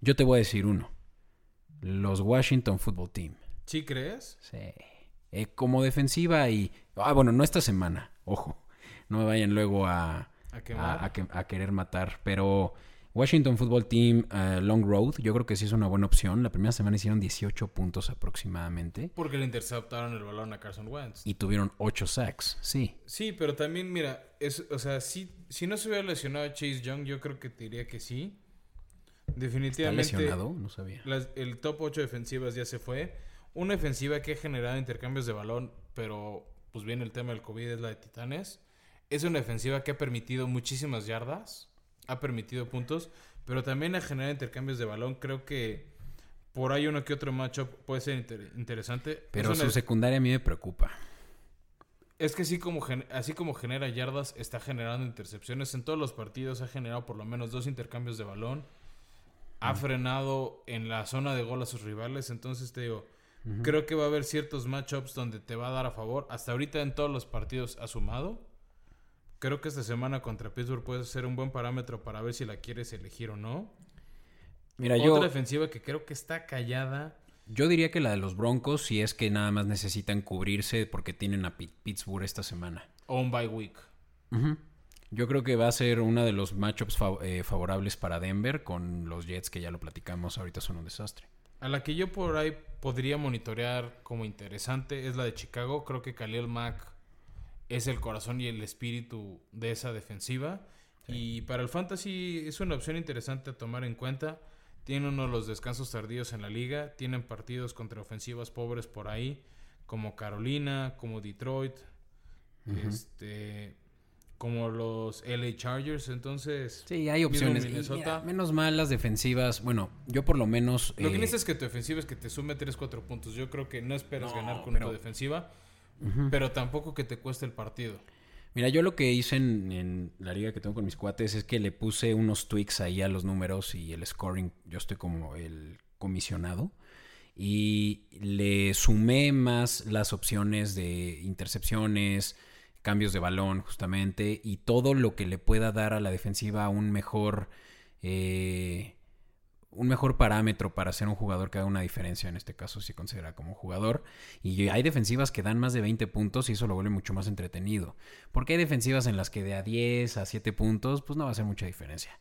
[SPEAKER 1] Yo te voy a decir uno. Los Washington Football Team.
[SPEAKER 2] ¿Sí crees?
[SPEAKER 1] Sí. Eh, como defensiva y... Ah, bueno, no esta semana. Ojo. No me vayan luego a,
[SPEAKER 2] A quemar.
[SPEAKER 1] a, a que- a querer matar. Pero Washington Football Team eh, Long Road, yo creo que sí es una buena opción. La primera semana hicieron 18 puntos aproximadamente.
[SPEAKER 2] Porque le interceptaron el balón a Carson Wentz.
[SPEAKER 1] Y tuvieron 8 sacks. Sí.
[SPEAKER 2] Sí, pero también, mira, es, o sea, si, si no se hubiera lesionado a Chase Young, yo creo que te diría que sí. Definitivamente.
[SPEAKER 1] ¿Está lesionado? No sabía.
[SPEAKER 2] las- el top 8 defensivas ya se fue. Una defensiva que ha generado intercambios de balón, pero pues viene el tema del COVID, es la de Titanes. Es una defensiva que ha permitido muchísimas yardas, ha permitido puntos, pero también ha generado intercambios de balón. Creo que por ahí uno que otro matchup puede ser inter- interesante.
[SPEAKER 1] Pero
[SPEAKER 2] una-
[SPEAKER 1] su secundaria a mí me preocupa.
[SPEAKER 2] es que así como, así como genera yardas, está generando intercepciones. En todos los partidos ha generado por lo menos dos intercambios de balón. Ha frenado en la zona de gol a sus rivales. Entonces te digo, creo que va a haber ciertos matchups donde te va a dar a favor. Hasta ahorita en todos los partidos ha sumado. Creo que esta semana contra Pittsburgh puede ser un buen parámetro para ver si la quieres elegir o no.
[SPEAKER 1] Mira,
[SPEAKER 2] Otra
[SPEAKER 1] yo,
[SPEAKER 2] defensiva que creo que está callada.
[SPEAKER 1] yo diría que la de los Broncos, si es que nada más necesitan cubrirse porque tienen a Pi- Pittsburgh esta semana.
[SPEAKER 2] On by week.
[SPEAKER 1] Yo creo que va a ser uno de los matchups fav- eh, favorables para Denver con los Jets, que ya lo platicamos, ahorita son un desastre.
[SPEAKER 2] A la que yo por ahí podría monitorear como interesante es la de Chicago. Creo que Khalil Mack es el corazón y el espíritu de esa defensiva. Y para el fantasy es una opción interesante a tomar en cuenta. Tiene uno de los descansos tardíos en la liga. Tienen partidos contra ofensivas pobres por ahí, como Carolina, como Detroit, este, como los LA Chargers. Entonces,
[SPEAKER 1] Sí, hay opciones. Mira, menos mal las defensivas. Bueno, yo por lo menos.
[SPEAKER 2] Lo que
[SPEAKER 1] eh,
[SPEAKER 2] necesitas es que tu defensiva es que te sume 3-4 puntos. Yo creo que no esperas
[SPEAKER 1] No,
[SPEAKER 2] ganar con
[SPEAKER 1] pero-
[SPEAKER 2] tu defensiva, pero tampoco que te cueste el partido.
[SPEAKER 1] Mira, yo lo que hice en, en la liga que tengo con mis cuates es que le puse unos tweaks ahí a los números y el scoring. Yo estoy como el comisionado. Y le sumé más las opciones de intercepciones, cambios de balón, justamente, y todo lo que le pueda dar a la defensiva un mejor. eh, un mejor parámetro para ser un jugador que haga una diferencia, en este caso si considera como jugador. Y hay defensivas que dan más de 20 puntos y eso lo vuelve mucho más entretenido. Porque hay defensivas en las que de a 10 a 7 puntos, pues no va a hacer mucha diferencia.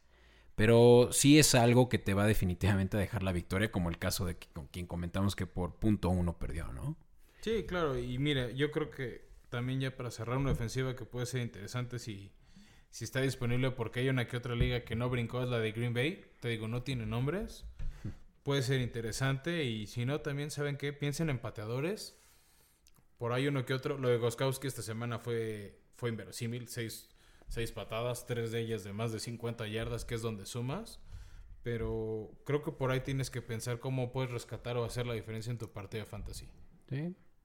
[SPEAKER 1] Pero sí es algo que te va definitivamente a dejar la victoria, como el caso de con quien comentamos que por punto uno perdió, ¿no?
[SPEAKER 2] Sí, claro. Y mira, yo creo que también ya para cerrar una defensiva que puede ser interesante si, si está disponible, porque hay una que otra liga que no brincó, es la de Green Bay. Te digo, no tiene nombres. Puede ser interesante. Y si no, también saben que piensen en pateadores. Por ahí uno que otro. Lo de Goskowski esta semana fue, fue inverosímil. Seis, seis patadas, tres de ellas de más de 50 yardas, que es donde sumas. Pero creo que por ahí tienes que pensar cómo puedes rescatar o hacer la diferencia en tu partida de fantasy.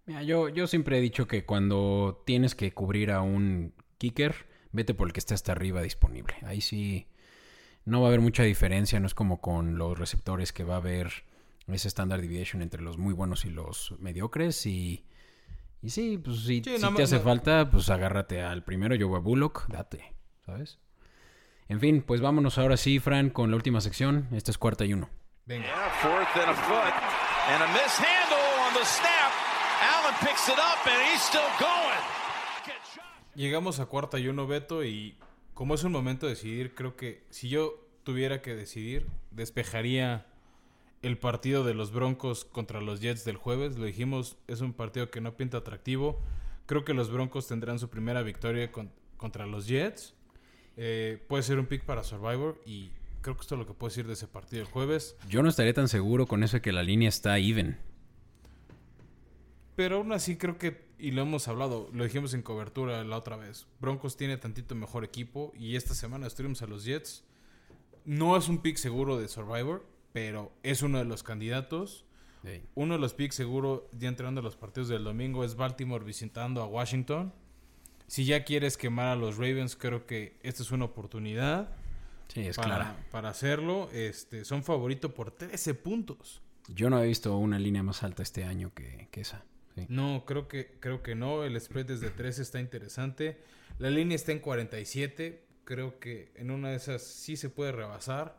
[SPEAKER 1] Mira, yo, yo siempre he dicho que cuando tienes que cubrir a un kicker, vete por el que esté hasta arriba disponible. Ahí sí no va a haber mucha diferencia, no es como con los receptores que va a haber ese standard deviation entre los muy buenos y los mediocres y, y sí, pues si,
[SPEAKER 2] Sí,
[SPEAKER 1] si
[SPEAKER 2] nada
[SPEAKER 1] te hace
[SPEAKER 2] no-
[SPEAKER 1] falta, pues agárrate al primero, yo voy a Bullock, date, ¿sabes? En fin, pues vámonos ahora sí, Fran, con la última sección. Esta es cuarta y uno.
[SPEAKER 2] Venga.
[SPEAKER 4] Yeah,
[SPEAKER 2] Llegamos a cuarta y uno, Beto, y como es un momento de decidir, creo que si yo tuviera que decidir, despejaría el partido de los Broncos contra los Jets del jueves. Lo dijimos, es un partido que no pinta atractivo. Creo que los Broncos tendrán su primera victoria con- contra los Jets. Eh, puede ser un pick para Survivor y creo que esto es lo que puedo decir de ese partido el jueves.
[SPEAKER 1] Yo no estaría tan seguro con eso de que la línea está even.
[SPEAKER 2] Pero aún así creo que, y lo hemos hablado, lo dijimos en cobertura la otra vez, Broncos tiene tantito mejor equipo y esta semana estuvimos a los Jets. No es un pick seguro de Survivor, pero es uno de los candidatos.
[SPEAKER 1] Sí.
[SPEAKER 2] Uno de los picks seguro ya entrando a los partidos del domingo es Baltimore visitando a Washington. Si ya quieres quemar a los Ravens, creo que esta es una oportunidad
[SPEAKER 1] Sí, es
[SPEAKER 2] para,
[SPEAKER 1] clara.
[SPEAKER 2] para hacerlo. Este, son favorito por 13 puntos.
[SPEAKER 1] Yo no he visto una línea más alta este año que, que esa. Sí.
[SPEAKER 2] No, creo que, creo que no. El spread desde 13 está interesante. La línea está en 47. Creo que en una de esas sí se puede rebasar.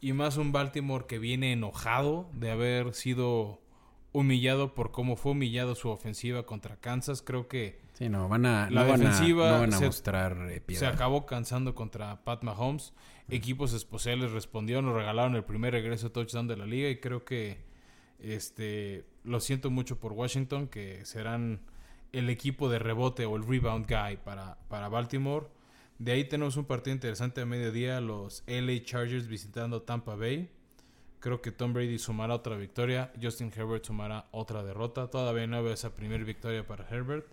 [SPEAKER 2] Y más un Baltimore que viene enojado de haber sido humillado por cómo fue humillado su ofensiva contra Kansas. Creo que
[SPEAKER 1] Sí, no, van a,
[SPEAKER 2] La
[SPEAKER 1] no van a-
[SPEAKER 2] defensiva
[SPEAKER 1] no van a
[SPEAKER 2] se-
[SPEAKER 1] mostrar eh,
[SPEAKER 2] se acabó cansando contra Pat Mahomes. Equipos especiales respondieron, nos regalaron el primer regreso touchdown de la liga y creo que este lo siento mucho por Washington que serán el equipo de rebote o el rebound guy para, para Baltimore. De ahí tenemos un partido interesante a mediodía, los LA Chargers visitando Tampa Bay. Creo que Tom Brady sumará otra victoria. Justin Herbert sumará otra derrota. Todavía no veo esa primera victoria para Herbert.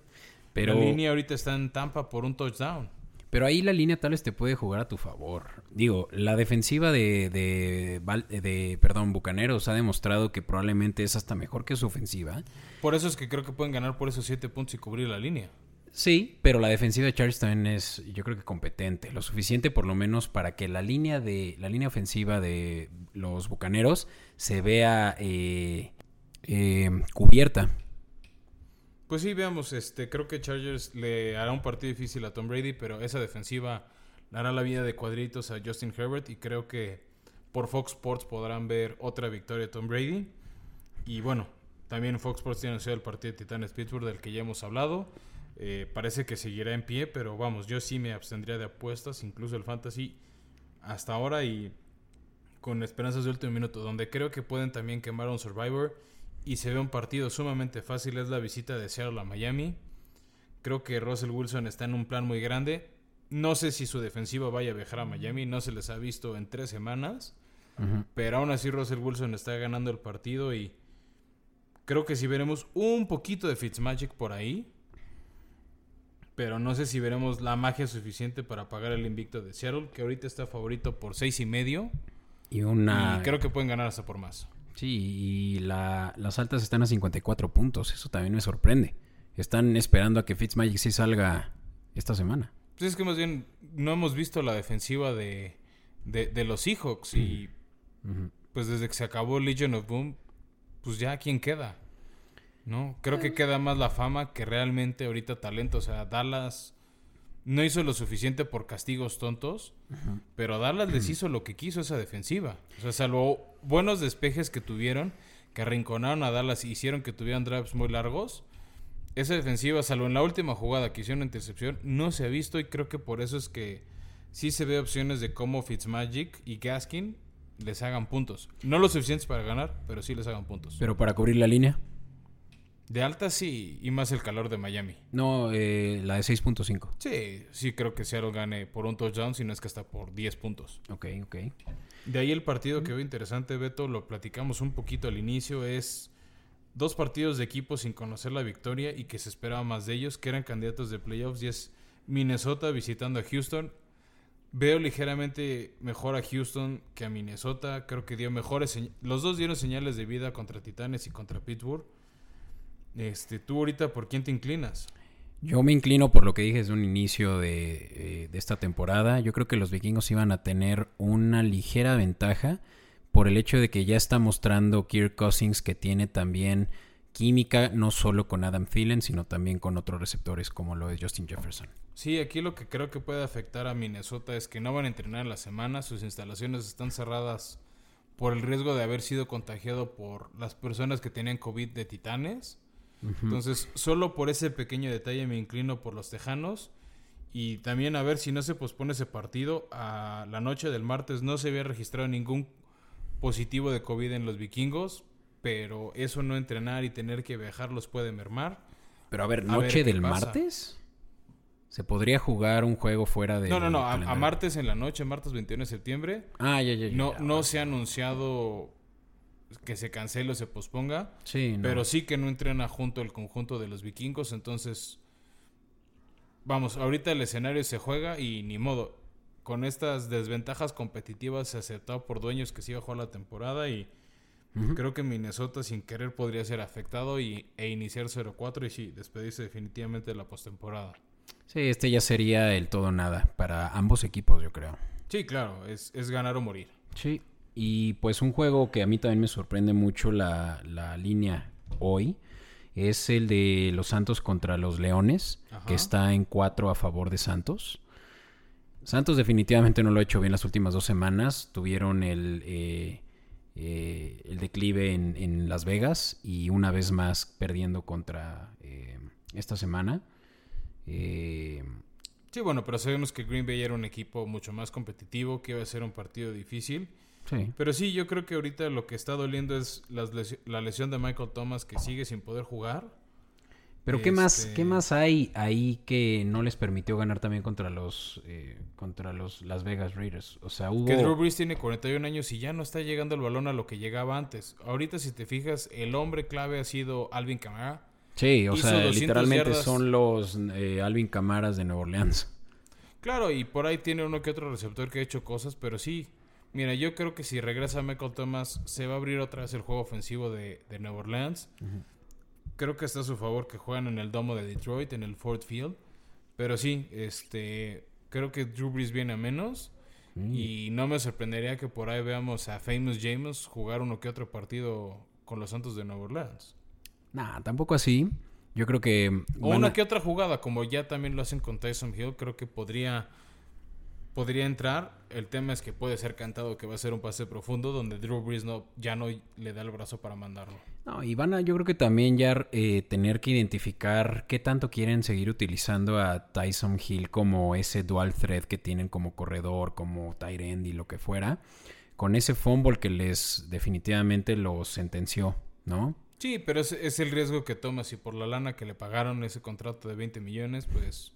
[SPEAKER 1] Pero,
[SPEAKER 2] La línea ahorita está en Tampa por un touchdown.
[SPEAKER 1] Pero ahí la línea tal vez te puede jugar a tu favor. Digo, la defensiva de, de, perdón, Bucaneros ha demostrado que probablemente es hasta mejor que su ofensiva.
[SPEAKER 2] Por eso es que creo que pueden ganar por esos 7 puntos y cubrir la línea.
[SPEAKER 1] Sí, pero la defensiva de Chargers también es, yo creo que competente, lo suficiente por lo menos para que la línea de la línea ofensiva de los Bucaneros se vea eh, eh, cubierta.
[SPEAKER 2] Pues sí, veamos, este, creo que Chargers le hará un partido difícil a Tom Brady, pero esa defensiva le hará la vida de cuadritos a Justin Herbert y creo que por Fox Sports podrán ver otra victoria de Tom Brady. Y bueno, también Fox Sports tiene anunciado el partido de Titanes Pittsburgh del que ya hemos hablado. Eh, parece que seguirá en pie, pero vamos, yo sí me abstendría de apuestas, incluso el fantasy hasta ahora y con esperanzas de último minuto, donde creo que pueden también quemar a un Survivor y se ve un partido sumamente fácil, es la visita de Seattle a Miami. Creo que Russell Wilson está en un plan muy grande. No sé si su defensiva vaya a viajar a Miami, no se les ha visto en tres semanas, pero aún así Russell Wilson está ganando el partido y creo que si veremos un poquito de Fitzmagic por ahí, pero no sé si veremos la magia suficiente para pagar el invicto de Seattle, que ahorita está favorito por seis y medio.
[SPEAKER 1] Y una
[SPEAKER 2] Y creo que pueden ganar hasta por más.
[SPEAKER 1] Sí, y la- las altas están a 54 puntos, eso también me sorprende. Están esperando a que Fitzmagic sí salga esta semana.
[SPEAKER 2] Pues es que más bien no hemos visto la defensiva de, de, de los Seahawks y pues desde que se acabó Legion of Boom, pues ya quién queda. ¿No? Creo que queda más la fama que realmente ahorita talento. O sea, Dallas no hizo lo suficiente por castigos tontos, pero Dallas les hizo lo que quiso esa defensiva. O sea, salvo buenos despejes que tuvieron, que arrinconaron a Dallas y hicieron que tuvieran drives muy largos. Esa defensiva, salvo en la última jugada que hicieron una intercepción, no se ha visto y creo que por eso es que sí se ve opciones de cómo Fitzmagic y Gaskin les hagan puntos. No lo suficientes para ganar, pero sí les hagan puntos.
[SPEAKER 1] Pero para cubrir la línea,
[SPEAKER 2] De alta sí, y más el calor de Miami.
[SPEAKER 1] no, eh, la de 6.5.
[SPEAKER 2] Sí, sí creo que Seattle gane por un touchdown, si no es que hasta por 10 puntos.
[SPEAKER 1] Ok, ok.
[SPEAKER 2] De ahí el partido que veo interesante, Beto, lo platicamos un poquito al inicio, es dos partidos de equipos sin conocer la victoria y que se esperaba más de ellos, que eran candidatos de playoffs, y es Minnesota visitando a Houston. Veo ligeramente mejor a Houston que a Minnesota. Creo que dio mejores Los dos dieron señales de vida contra Titanes y contra Pittsburgh. Este, tú ahorita, ¿por quién te inclinas?
[SPEAKER 1] Yo me inclino por lo que dije desde un inicio de, eh, de esta temporada. Yo creo que los vikingos iban a tener una ligera ventaja por el hecho de que ya está mostrando Kirk Cousins que tiene también química no solo con Adam Thielen, sino también con otros receptores como lo es Justin Jefferson.
[SPEAKER 2] Sí, aquí lo que creo que puede afectar a Minnesota es que no van a entrenar en la semana, sus instalaciones están cerradas por el riesgo de haber sido contagiado por las personas que tenían COVID de Titanes. Entonces, solo por ese pequeño detalle me inclino por los Tejanos. Y también a ver si no se pospone ese partido. A la noche del martes no se había registrado ningún positivo de COVID en los vikingos. Pero eso no entrenar y tener que viajar los puede mermar.
[SPEAKER 1] Pero a ver,
[SPEAKER 2] A
[SPEAKER 1] noche
[SPEAKER 2] ver
[SPEAKER 1] del
[SPEAKER 2] pasa.
[SPEAKER 1] martes. ¿Se podría jugar un juego fuera de
[SPEAKER 2] No, no, no. A, a martes en la noche, martes 21 de septiembre.
[SPEAKER 1] Ah, ya, ya, ya.
[SPEAKER 2] No,
[SPEAKER 1] ya.
[SPEAKER 2] no se ha anunciado que se cancele o se posponga,
[SPEAKER 1] Sí, no.
[SPEAKER 2] pero sí que no entrena junto el conjunto de los vikingos, entonces vamos, ahorita el escenario se juega y ni modo. Con estas desventajas competitivas se aceptó por dueños que se iba a jugar la temporada y creo que Minnesota sin querer podría ser afectado y, e iniciar 0-4 y sí, despedirse definitivamente de la postemporada.
[SPEAKER 1] Sí, este ya sería el todo nada para ambos equipos, yo creo.
[SPEAKER 2] Sí, claro, es, es ganar o morir.
[SPEAKER 1] Sí. Y pues un juego que a mí también me sorprende mucho la, la línea hoy es el de los Santos contra los Leones,
[SPEAKER 2] Ajá.
[SPEAKER 1] que está en 4 a favor de Santos. Santos definitivamente no lo ha hecho bien las últimas dos semanas. Tuvieron el, eh, eh, el declive en, en Las Vegas y una vez más perdiendo contra eh, esta semana. Eh,
[SPEAKER 2] Sí, bueno, pero sabemos que Green Bay era un equipo mucho más competitivo, que iba a ser un partido difícil.
[SPEAKER 1] Sí.
[SPEAKER 2] Pero sí, yo creo que ahorita lo que está doliendo es las lesi- la lesión de Michael Thomas, que sigue sin poder jugar.
[SPEAKER 1] Pero ¿qué más,
[SPEAKER 2] Este-
[SPEAKER 1] qué más hay ahí que no les permitió ganar también contra los eh, contra los Las Vegas Raiders? O sea, hubo
[SPEAKER 2] Que Drew Brees tiene 41 años y ya no está llegando el balón a lo que llegaba antes. Ahorita, si te fijas, el hombre clave ha sido Alvin Kamara.
[SPEAKER 1] Sí, o
[SPEAKER 2] hizo
[SPEAKER 1] sea,
[SPEAKER 2] 200
[SPEAKER 1] literalmente
[SPEAKER 2] yardas.
[SPEAKER 1] son los eh, Alvin Camaras de Nueva Orleans.
[SPEAKER 2] Claro, y por ahí tiene uno que otro receptor que ha hecho cosas, pero sí. Mira, yo creo que si regresa Michael Thomas, se va a abrir otra vez el juego ofensivo de, de Nueva Orleans. Creo que está a su favor que juegan en el domo de Detroit, en el Ford Field. Pero sí, este, creo que Drew Brees viene a menos. Y no me sorprendería que por ahí veamos a Famous James jugar uno que otro partido con los Santos de Nueva Orleans.
[SPEAKER 1] Nah, tampoco así. Yo creo que
[SPEAKER 2] O una
[SPEAKER 1] a-
[SPEAKER 2] que otra jugada, como ya también lo hacen con Tyson Hill, creo que podría, podría entrar. El tema es que puede ser cantado que va a ser un pase profundo donde Drew Brees no, ya no le da el brazo para mandarlo.
[SPEAKER 1] No, y van a, yo creo que también ya eh, tener que identificar qué tanto quieren seguir utilizando a Tyson Hill como ese dual threat que tienen como corredor, como tight end y lo que fuera, con ese fumble que les definitivamente lo sentenció, ¿no?
[SPEAKER 2] Sí, pero es, es el riesgo que tomas y por la lana que le pagaron ese contrato de 20 millones, pues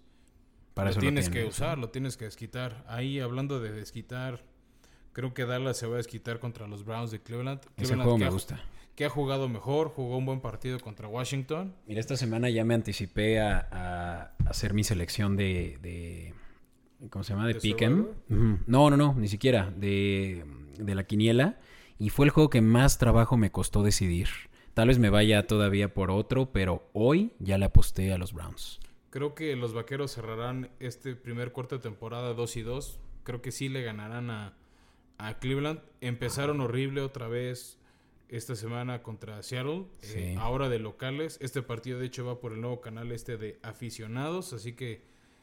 [SPEAKER 1] Para
[SPEAKER 2] lo
[SPEAKER 1] eso
[SPEAKER 2] tienes
[SPEAKER 1] tienen,
[SPEAKER 2] que usar, lo tienes que desquitar. Ahí hablando de desquitar, creo que Dallas se va a desquitar contra los Browns de Cleveland.
[SPEAKER 1] Ese
[SPEAKER 2] Cleveland
[SPEAKER 1] juego
[SPEAKER 2] que
[SPEAKER 1] me
[SPEAKER 2] ha-
[SPEAKER 1] gusta.
[SPEAKER 2] Que ha jugado mejor, jugó un buen partido contra Washington.
[SPEAKER 1] Mira, esta semana ya me anticipé a, a hacer mi selección de, de- ¿cómo se llama? De. Ujú. No, no, no, ni siquiera. De, de la quiniela. Y fue el juego que más trabajo me costó decidir. Tal vez me vaya todavía por otro, pero hoy ya le aposté a los Browns.
[SPEAKER 2] Creo que los vaqueros cerrarán este primer cuarto de temporada 2 y 2. Creo que sí le ganarán a, a Cleveland. Empezaron horrible otra vez esta semana contra Seattle.
[SPEAKER 1] Sí.
[SPEAKER 2] eh, ahora de locales. Este partido de hecho va por el nuevo canal este de aficionados. Así que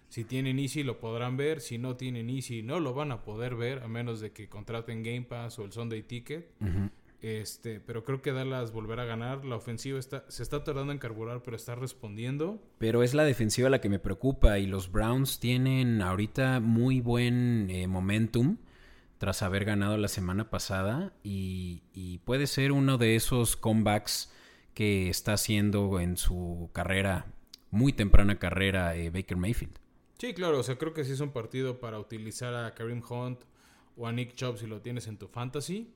[SPEAKER 2] si tienen Easy lo podrán ver. Si no tienen Easy no lo van a poder ver. A menos de que contraten Game Pass o el Sunday Ticket. Este, pero creo que Dallas volverá a ganar. La ofensiva está, se está tardando en carburar, pero está respondiendo.
[SPEAKER 1] Pero es la defensiva la que me preocupa y los Browns tienen ahorita muy buen eh, momentum tras haber ganado la semana pasada y, y puede ser uno de esos comebacks que está haciendo en su carrera, muy temprana carrera, eh, Baker Mayfield.
[SPEAKER 2] Sí, claro, o sea, creo que sí es un partido para utilizar a Kareem Hunt o a Nick Chubb si lo tienes en tu fantasy.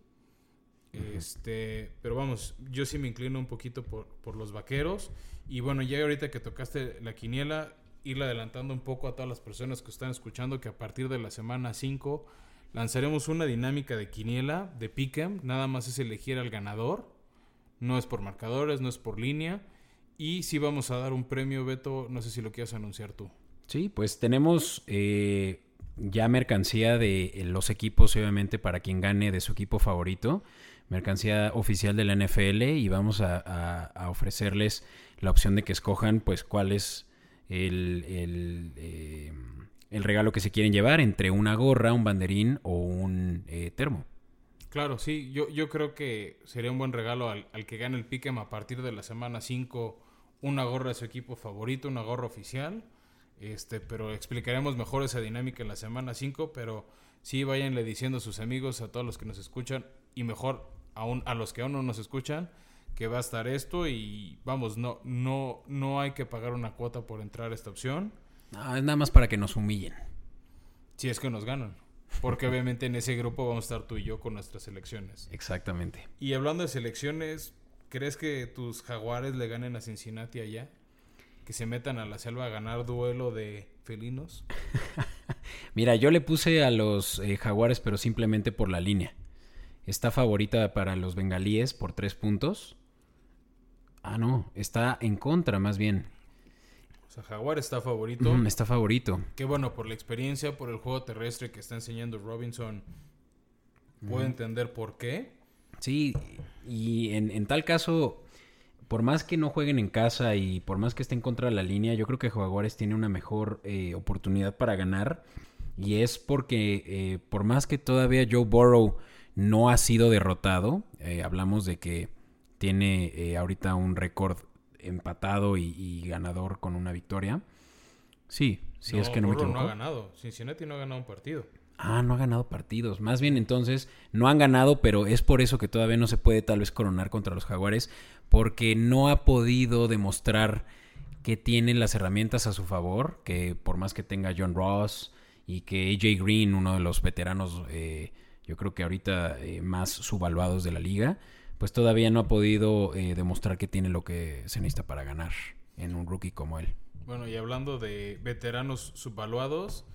[SPEAKER 2] Este, pero vamos, yo sí me inclino un poquito por, por los vaqueros. Y bueno, ya ahorita que tocaste la quiniela, ir adelantando un poco a todas las personas que están escuchando que a partir de la semana 5 lanzaremos una dinámica de quiniela, de pick'em, nada más es elegir al ganador. No es por marcadores, no es por línea. Y sí vamos a dar un premio, Beto, no sé si lo quieres anunciar tú.
[SPEAKER 1] Sí, pues tenemos eh, ya mercancía de eh, los equipos, obviamente, para quien gane de su equipo favorito. Mercancía oficial de la NFL y vamos a, ofrecerles la opción de que escojan, pues, cuál es eh, el regalo que se quieren llevar entre una gorra, un banderín o un eh, termo.
[SPEAKER 2] Claro, sí, yo, yo creo que sería un buen regalo al, al que gane el Pick'em a partir de la semana 5 una gorra de su equipo favorito, una gorra oficial. Este, pero explicaremos mejor esa dinámica en la semana 5, pero sí váyanle diciendo a sus amigos, a todos los que nos escuchan y mejor aún a los que aún no nos escuchan que va a estar esto y vamos, no no no hay que pagar una cuota por entrar a esta opción
[SPEAKER 1] Ah, es nada más para que nos humillen.
[SPEAKER 2] si es que nos ganan, porque obviamente en ese grupo vamos a estar tú y yo con nuestras elecciones.
[SPEAKER 1] Exactamente.
[SPEAKER 2] Y hablando de selecciones, ¿crees que tus jaguares le ganen a Cincinnati allá? Que se metan a la selva a ganar duelo de felinos. (laughs)
[SPEAKER 1] Mira, yo le puse a los eh, jaguares, pero simplemente por la línea. Está favorita para los bengalíes por tres puntos. Ah, no, está en contra más bien.
[SPEAKER 2] O sea, Jaguar está favorito.
[SPEAKER 1] Está favorito.
[SPEAKER 2] Que bueno, por la experiencia, por el juego terrestre que está enseñando Robinson, puedo entender por qué.
[SPEAKER 1] Sí, y en, en tal caso, por más que no jueguen en casa y por más que estén contra la línea, yo creo que Jaguares tiene una mejor eh, oportunidad para ganar. Y es porque eh, por más que todavía Joe Burrow no ha sido derrotado, eh, hablamos de que tiene eh, ahorita un récord empatado y, y ganador con una victoria. Sí, sí es que no me
[SPEAKER 2] Burrow
[SPEAKER 1] equivoco.
[SPEAKER 2] no ha ganado. Cincinnati no ha ganado un partido.
[SPEAKER 1] Ah, no ha ganado partidos. Más bien entonces no han ganado, pero es por eso que todavía no se puede tal vez coronar contra los jaguares, porque no ha podido demostrar que tiene las herramientas a su favor, que por más que tenga John Ross y que AJ Green, uno de los veteranos, eh, yo creo que ahorita eh, más subvaluados de la liga, pues todavía no ha podido eh, demostrar que tiene lo que se necesita para ganar en un rookie como él.
[SPEAKER 2] Bueno, y hablando de veteranos subvaluados,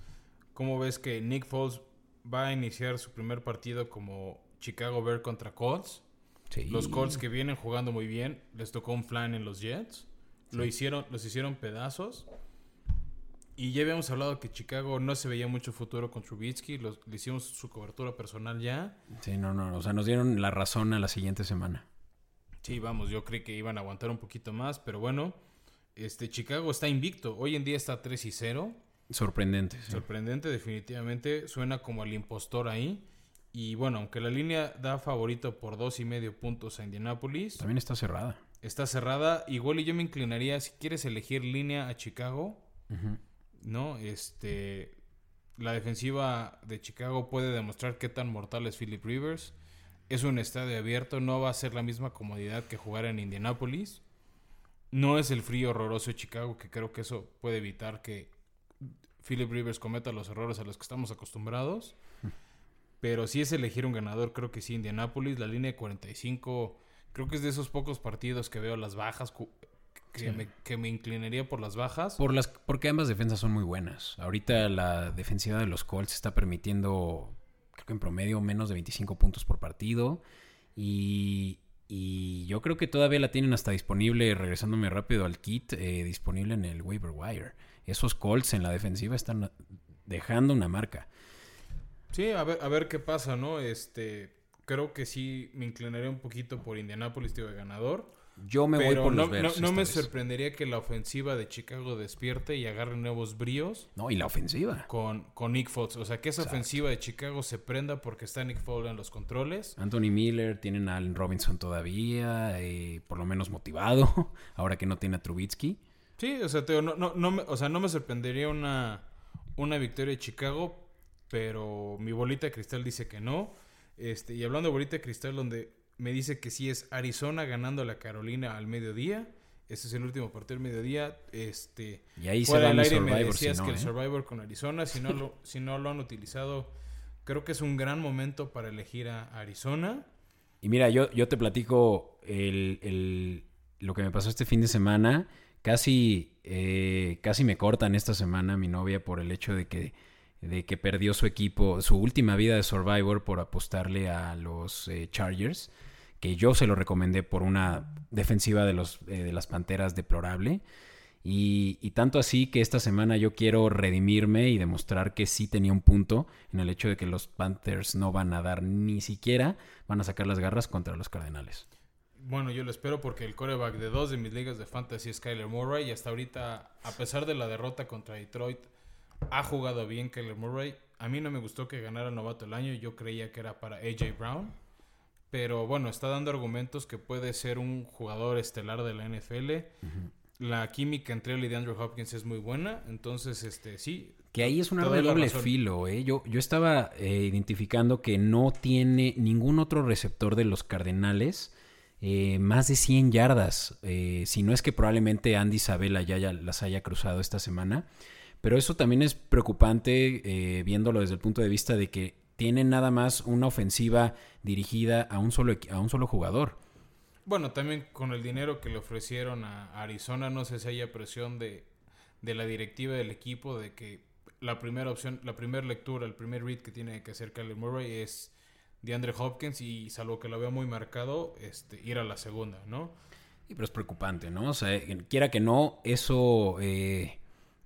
[SPEAKER 2] ¿cómo ves que Nick Foles va a iniciar su primer partido como Chicago Bear contra Colts?
[SPEAKER 1] Sí.
[SPEAKER 2] Los Colts que vienen jugando muy bien, les tocó un flan en los Jets. Lo hicieron, los hicieron pedazos. Y ya habíamos hablado que Chicago no se veía mucho futuro con Trubisky. Los, le hicimos su cobertura personal ya.
[SPEAKER 1] Sí, no, no, o sea, nos dieron la razón a la siguiente semana.
[SPEAKER 2] Sí, vamos, yo creí que iban a aguantar un poquito más, pero bueno, este Chicago está invicto. Hoy en día está 3 y 0.
[SPEAKER 1] Sorprendente. sí.
[SPEAKER 2] Sorprendente, definitivamente. Suena como el impostor ahí. Y bueno, aunque la línea da favorito por dos y medio puntos a Indianapolis,
[SPEAKER 1] También está cerrada.
[SPEAKER 2] está cerrada. Igual y yo me inclinaría, si quieres elegir línea a Chicago, ¿no? Este, la defensiva de Chicago puede demostrar qué tan mortal es Philip Rivers. Es un estadio abierto, no va a ser la misma comodidad que jugar en Indianapolis. No es el frío horroroso de Chicago, que creo que eso puede evitar que Philip Rivers cometa los errores a los que estamos acostumbrados. Pero si es elegir un ganador, creo que sí, Indianapolis. La línea de 45, creo que es de esos pocos partidos que veo las bajas, que, me, que me inclinaría por las bajas.
[SPEAKER 1] Por las, porque ambas defensas son muy buenas. Ahorita la defensiva de los Colts está permitiendo, creo que en promedio, menos de 25 puntos por partido. Y, y yo creo que todavía la tienen hasta disponible, regresándome rápido al kit, eh, disponible en el waiver wire. Esos Colts en la defensiva están dejando una marca.
[SPEAKER 2] Sí, a ver, a ver qué pasa, ¿no? Este, creo que sí me inclinaría un poquito por Indianapolis, tío, de ganador.
[SPEAKER 1] Yo me voy por
[SPEAKER 2] no,
[SPEAKER 1] los Bears.
[SPEAKER 2] no- me
[SPEAKER 1] vez.
[SPEAKER 2] sorprendería que la ofensiva de Chicago despierte y agarre nuevos bríos
[SPEAKER 1] No, y la ofensiva.
[SPEAKER 2] con, con Nick Foles. O sea, que esa
[SPEAKER 1] Exacto.
[SPEAKER 2] ofensiva de Chicago se prenda porque está Nick Foles en los controles.
[SPEAKER 1] Anthony Miller, tienen a Allen Robinson todavía, eh, por lo menos motivado, (laughs) ahora que no tiene a Trubitsky.
[SPEAKER 2] Sí, o sea, te no, no, no me, o sea, no me sorprendería una, una victoria de Chicago, pero mi bolita de cristal dice que no. Este, y hablando de bolita de cristal, donde me dice que sí es Arizona ganando a la Carolina al mediodía. Este es el último partido del mediodía. Este,
[SPEAKER 1] Y ahí se va mi
[SPEAKER 2] aire me
[SPEAKER 1] Survivor,
[SPEAKER 2] decías
[SPEAKER 1] si no,
[SPEAKER 2] que el
[SPEAKER 1] ¿eh?
[SPEAKER 2] Survivor con Arizona, si no, (laughs) lo, si no lo han utilizado, creo que es un gran momento para elegir a Arizona.
[SPEAKER 1] Y mira, yo, yo te platico el, el- lo que me pasó este fin de semana. Casi, eh, casi me cortan esta semana mi novia por el hecho de que, de que perdió su equipo, su última vida de Survivor por apostarle a los eh, Chargers, que yo se lo recomendé por una defensiva de, los, eh, de las Panteras deplorable. Y, tanto así que esta semana yo quiero redimirme y demostrar que sí tenía un punto en el hecho de que los Panthers no van a dar ni siquiera, van a sacar las garras contra los Cardenales.
[SPEAKER 2] Bueno, yo lo espero porque el coreback de dos de mis ligas de fantasy es Kyler Murray y hasta ahorita, a pesar de la derrota contra Detroit, ha jugado bien Kyler Murray. A mí no me gustó que ganara novato el año, yo creía que era para AJ Brown, pero bueno, está dando argumentos que puede ser un jugador estelar de la NFL. La química entre él y de Andrew Hopkins es muy buena, entonces este sí.
[SPEAKER 1] Que ahí es un arma de doble filo, ¿eh? Yo, yo estaba eh, identificando que no tiene ningún otro receptor de los Cardenales eh, más de 100 yardas. Eh, si no es que probablemente Andy Isabella ya, ya las haya cruzado esta semana. Pero eso también es preocupante eh, viéndolo desde el punto de vista de que tienen nada más una ofensiva dirigida a un solo, a un solo jugador.
[SPEAKER 2] Bueno, también con el dinero que le ofrecieron a Arizona, no sé si haya presión de, de la directiva del equipo de que la primera opción, la primera lectura, el primer read que tiene que hacer Kyler Murray es de Andre Hopkins y salvo que lo vea muy marcado, este, ir a la segunda, ¿no?
[SPEAKER 1] Y pero es preocupante, ¿no? O sea, quiera que no, eso eh,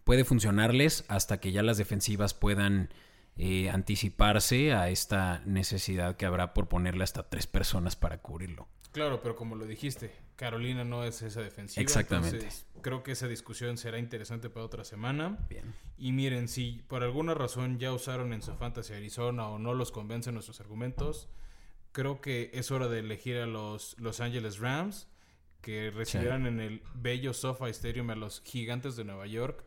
[SPEAKER 1] puede funcionarles hasta que ya las defensivas puedan eh, anticiparse a esta necesidad que habrá por ponerle hasta tres personas para cubrirlo.
[SPEAKER 2] Claro, pero como lo dijiste, Carolina no es esa defensiva.
[SPEAKER 1] Exactamente.
[SPEAKER 2] entonces creo que esa discusión será interesante para otra semana.
[SPEAKER 1] Bien.
[SPEAKER 2] Y miren, si por alguna razón ya usaron en su fantasy Arizona o no los convencen nuestros argumentos, creo que es hora de elegir a los Los Angeles Rams, que recibirán en el bello SoFi Stadium a los gigantes de Nueva York.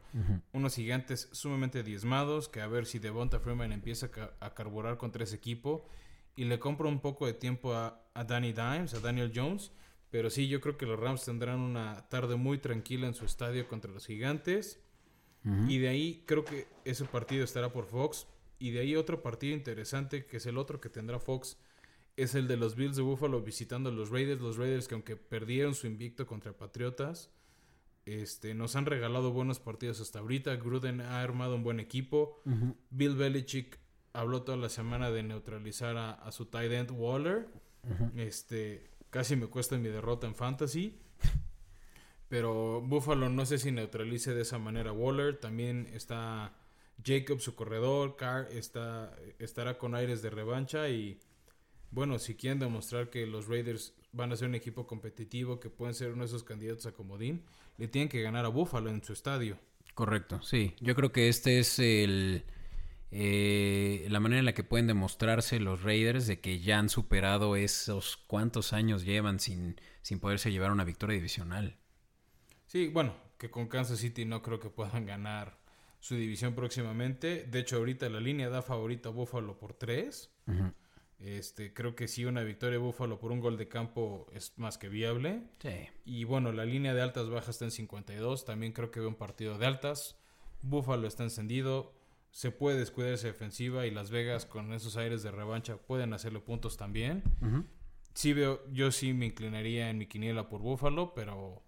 [SPEAKER 2] Unos gigantes sumamente diezmados, que a ver si Devonta Freeman empieza a ca- a carburar contra ese equipo. Y le compro un poco de tiempo a, a Danny Dimes, a Daniel Jones, Pero sí, yo creo que los Rams tendrán una tarde muy tranquila en su estadio contra los Gigantes. Y de ahí creo que ese partido estará por Fox. Y de ahí otro partido interesante, que es el otro que tendrá Fox, es el de los Bills de Buffalo visitando a los Raiders. Los Raiders que aunque perdieron su invicto contra Patriotas, este, nos han regalado buenos partidos hasta ahorita. Gruden ha armado un buen equipo. Bill Belichick habló toda la semana de neutralizar a, su tight end Waller. Este, casi me cuesta mi derrota en fantasy. Pero Buffalo no sé si neutralice de esa manera Waller. También está Jacob, su corredor. Carr está, estará con aires de revancha. Y bueno, si quieren demostrar que los Raiders van a ser un equipo competitivo, que pueden ser uno de esos candidatos a comodín, le tienen que ganar a Buffalo en su estadio.
[SPEAKER 1] Correcto, sí. Yo creo que este es el... Eh, la manera en la que pueden demostrarse los Raiders de que ya han superado esos cuántos años llevan sin, sin poderse llevar una victoria divisional.
[SPEAKER 2] Sí, bueno, que con Kansas City no creo que puedan ganar su división próximamente. De hecho, ahorita la línea da favorito a Buffalo por tres. Este, creo que sí, una victoria de Buffalo por un gol de campo es más que viable.
[SPEAKER 1] Sí.
[SPEAKER 2] Y bueno, la línea de altas bajas está en 52. También creo que veo un partido de altas. Buffalo está encendido. Se puede descuidar esa defensiva y Las Vegas con esos aires de revancha pueden hacerle puntos también. Sí veo, yo sí me inclinaría en mi quiniela por Buffalo, pero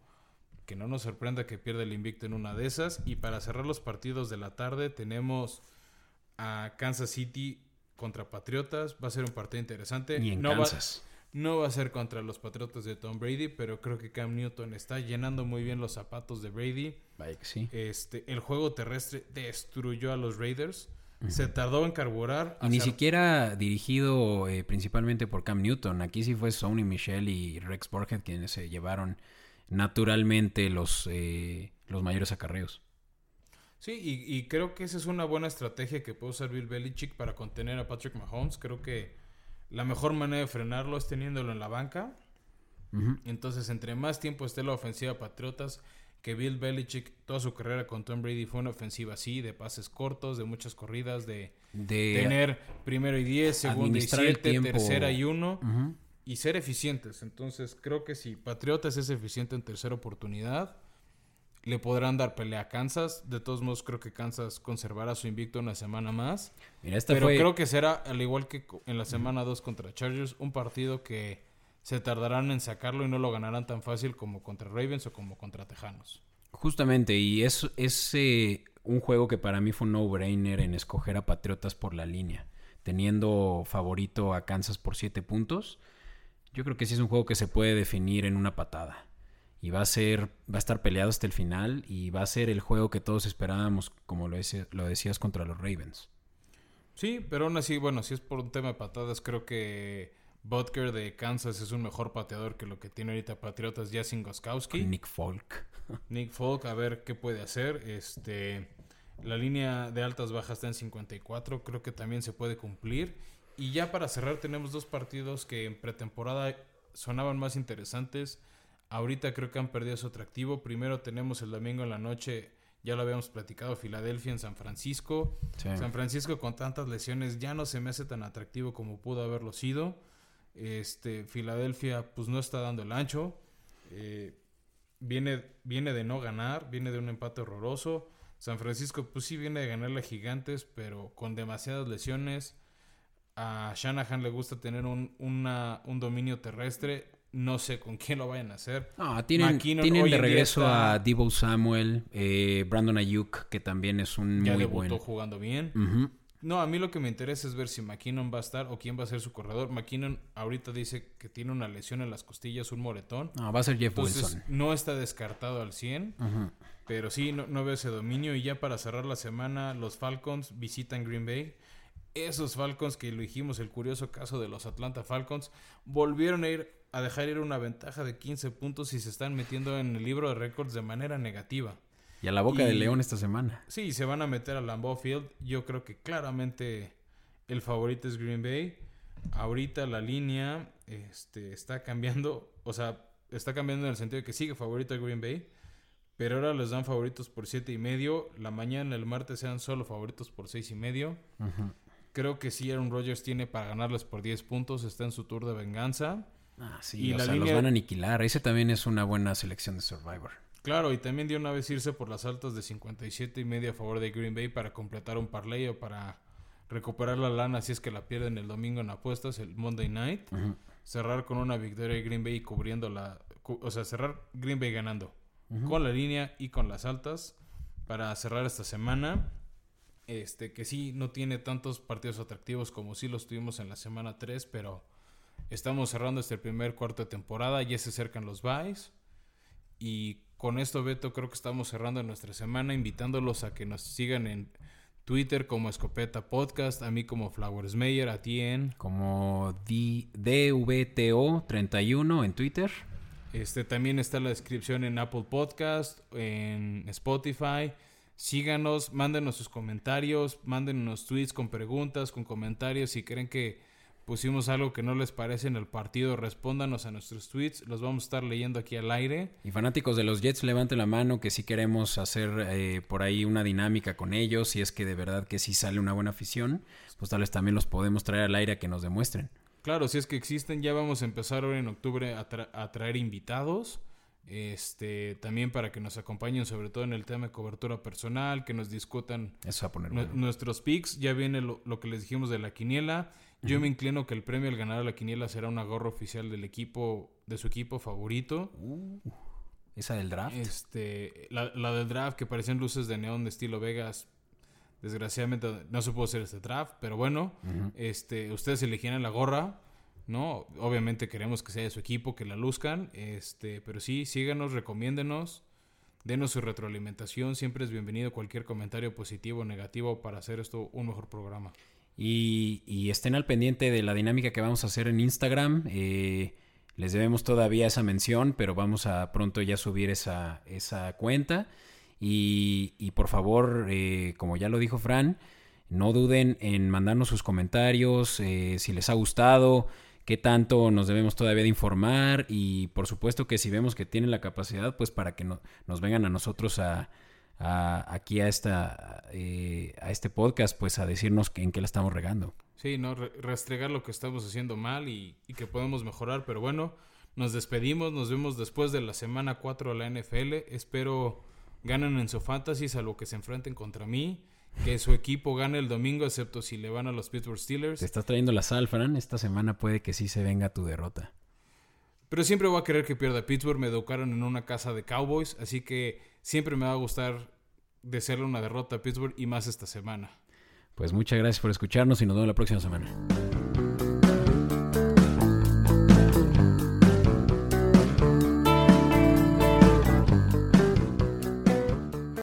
[SPEAKER 2] que no nos sorprenda que pierda el invicto en una de esas. Y para cerrar los partidos de la tarde tenemos a Kansas City contra Patriotas. Va a ser un partido interesante.
[SPEAKER 1] Y en
[SPEAKER 2] no
[SPEAKER 1] Kansas.
[SPEAKER 2] Va, no va a ser contra los Patriotas de Tom Brady, pero creo que Cam Newton está llenando muy bien los zapatos de Brady.
[SPEAKER 1] Sí.
[SPEAKER 2] Este, el juego terrestre destruyó a los Raiders. Se tardó en carburar.
[SPEAKER 1] Y ni siquiera dirigido eh, principalmente por Cam Newton. Aquí sí fue Sony Michelle y Rex Burkhead quienes se llevaron naturalmente los, eh, los mayores acarreos.
[SPEAKER 2] Sí, y, creo que esa es una buena estrategia que puede usar Bill Belichick para contener a Patrick Mahomes. Creo que la mejor manera de frenarlo es teniéndolo en la banca. Entonces, entre más tiempo esté la ofensiva Patriotas, que Bill Belichick, toda su carrera con Tom Brady fue una ofensiva así, de pases cortos, de muchas corridas, de, tener primero y diez, segundo y siete, tercera y uno y ser eficientes. Entonces, creo que si Patriotas es eficiente en tercera oportunidad, le podrán dar pelea a Kansas. De todos modos, creo que Kansas conservará su invicto una semana más. Pero creo que será, al igual que en la semana 2 contra Chargers, un partido que se tardarán en sacarlo y no lo ganarán tan fácil como contra Ravens o como contra Tejanos.
[SPEAKER 1] Justamente, y es, es eh, un juego que para mí fue un no-brainer en escoger a Patriotas por la línea. Teniendo favorito a Kansas por 7 puntos yo creo que sí es un juego que se puede definir en una patada. Y va a ser, va a estar peleado hasta el final y va a ser el juego que todos esperábamos, como lo, lo decías, contra los Ravens.
[SPEAKER 2] Sí, pero aún así, bueno, si es por un tema de patadas, creo que Butker de Kansas es un mejor pateador que lo que tiene ahorita Patriotas ya sin Goskowski.
[SPEAKER 1] Nick Folk. (laughs)
[SPEAKER 2] Nick Folk, a ver qué puede hacer. Este, la línea de altas bajas está en 54, creo que también se puede cumplir. Y ya para cerrar tenemos dos partidos que en pretemporada sonaban más interesantes. Ahorita creo que han perdido su atractivo. Primero tenemos el domingo en la noche, ya lo habíamos platicado, Filadelfia en San Francisco. San Francisco con tantas lesiones ya no se me hace tan atractivo como pudo haberlo sido. Este, Filadelfia pues no está dando el ancho. Eh, viene, viene de no ganar, viene de un empate horroroso. San Francisco pues sí viene de ganarle a Gigantes, pero con demasiadas lesiones a Shanahan le gusta tener un, un dominio terrestre. No sé con quién lo vayan a hacer.
[SPEAKER 1] No, tienen, tienen de regreso a Debo Samuel, eh, Brandon Ayuk, que también es un ya muy debutó
[SPEAKER 2] jugando bien. No, a mí lo que me interesa es ver si McKinnon va a estar o quién va a ser su corredor. McKinnon ahorita dice que tiene una lesión en las costillas, un moretón.
[SPEAKER 1] No, va a ser Jeff Wilson.
[SPEAKER 2] No está descartado al 100, pero sí, no, no veo ese dominio. Y ya para cerrar la semana, los Falcons visitan Green Bay esos Falcons que lo dijimos, el curioso caso de los Atlanta Falcons, volvieron a ir a dejar ir una ventaja de 15 puntos y se están metiendo en el libro de récords de manera negativa.
[SPEAKER 1] Y a la boca de León esta semana.
[SPEAKER 2] Sí, se van a meter a Lambeau Field. Yo creo que claramente el favorito es Green Bay. Ahorita la línea este, está cambiando, o sea, está cambiando en el sentido de que sigue favorito a Green Bay, pero ahora les dan favoritos por siete y medio. La mañana, el martes, sean solo favoritos por seis y medio. Creo que sí, Aaron Rodgers tiene para ganarles por 10 puntos. Está en su tour de venganza.
[SPEAKER 1] Ah, sí, o sea, los van a aniquilar. Ese también es una buena selección de Survivor.
[SPEAKER 2] Claro, y también de una vez irse por las altas de 57 y media a favor de Green Bay para completar un parlay o para recuperar la lana si es que la pierden el domingo en apuestas, el Monday Night. Cerrar con una victoria de Green Bay cubriendo la... O sea, cerrar Green Bay ganando con la línea y con las altas para cerrar esta semana. Este, que sí, no tiene tantos partidos atractivos como sí los tuvimos en la semana 3, pero estamos cerrando este primer cuarto de temporada, ya se acercan los buys. Y con esto, Beto, creo que estamos cerrando nuestra semana, invitándolos a que nos sigan en Twitter como Escopeta Podcast, a mí como Flowers Mayer, a ti en...
[SPEAKER 1] Como DVTO31 en Twitter.
[SPEAKER 2] Este, también está la descripción en Apple Podcast, en Spotify. Síganos, mándenos sus comentarios, mándenos tweets con preguntas, con comentarios. Si creen que pusimos algo que no les parece en el partido, respóndanos a nuestros tweets, los vamos a estar leyendo aquí al aire.
[SPEAKER 1] Y fanáticos de los Jets, levanten la mano que si queremos hacer eh, por ahí una dinámica con ellos, si es que de verdad que sí sale una buena afición, pues tal vez también los podemos traer al aire a que nos demuestren.
[SPEAKER 2] Claro, si es que existen, ya vamos a empezar ahora en octubre a, traer invitados. Este, también para que nos acompañen sobre todo en el tema de cobertura personal, que nos discutan
[SPEAKER 1] Eso a poner
[SPEAKER 2] nuestros picks. Ya viene lo, que les dijimos de la quiniela. Yo me inclino que el premio al ganar a la quiniela será una gorra oficial del equipo, de su equipo favorito.
[SPEAKER 1] Uh, esa del draft.
[SPEAKER 2] Este, la, la, del draft que parecen luces de neón de estilo Vegas. Desgraciadamente no se pudo hacer este draft, pero bueno, este, ustedes eligieron la gorra, ¿no? Obviamente queremos que sea de su equipo, que la luzcan, este, pero sí, síganos, recomiéndenos, denos su retroalimentación, siempre es bienvenido cualquier comentario positivo o negativo para hacer esto un mejor programa.
[SPEAKER 1] Y, estén al pendiente de la dinámica que vamos a hacer en Instagram. Eh, les debemos todavía esa mención, pero vamos a pronto ya subir esa, esa cuenta. Y, por favor, eh, como ya lo dijo Fran, no duden en mandarnos sus comentarios, eh, si les ha gustado, qué tanto nos debemos todavía de informar y por supuesto que si vemos que tienen la capacidad, pues para que nos vengan a nosotros a, aquí a, esta, eh, a este podcast, pues a decirnos en qué la estamos regando.
[SPEAKER 2] Sí, no, rastregar lo que estamos haciendo mal y, que podemos mejorar, pero bueno, nos despedimos, nos vemos después de la semana 4 de la NFL, espero ganen en su fantasy, salvo que se enfrenten contra mí. Que su equipo gane el domingo, excepto si le van a los Pittsburgh Steelers.
[SPEAKER 1] Te estás trayendo la sal, Fran. Esta semana puede que sí se venga tu derrota.
[SPEAKER 2] Pero siempre voy a querer que pierda Pittsburgh. Me educaron en una casa de Cowboys, así que siempre me va a gustar desearle una derrota a Pittsburgh y más esta semana.
[SPEAKER 1] Pues muchas gracias por escucharnos y nos vemos la próxima semana.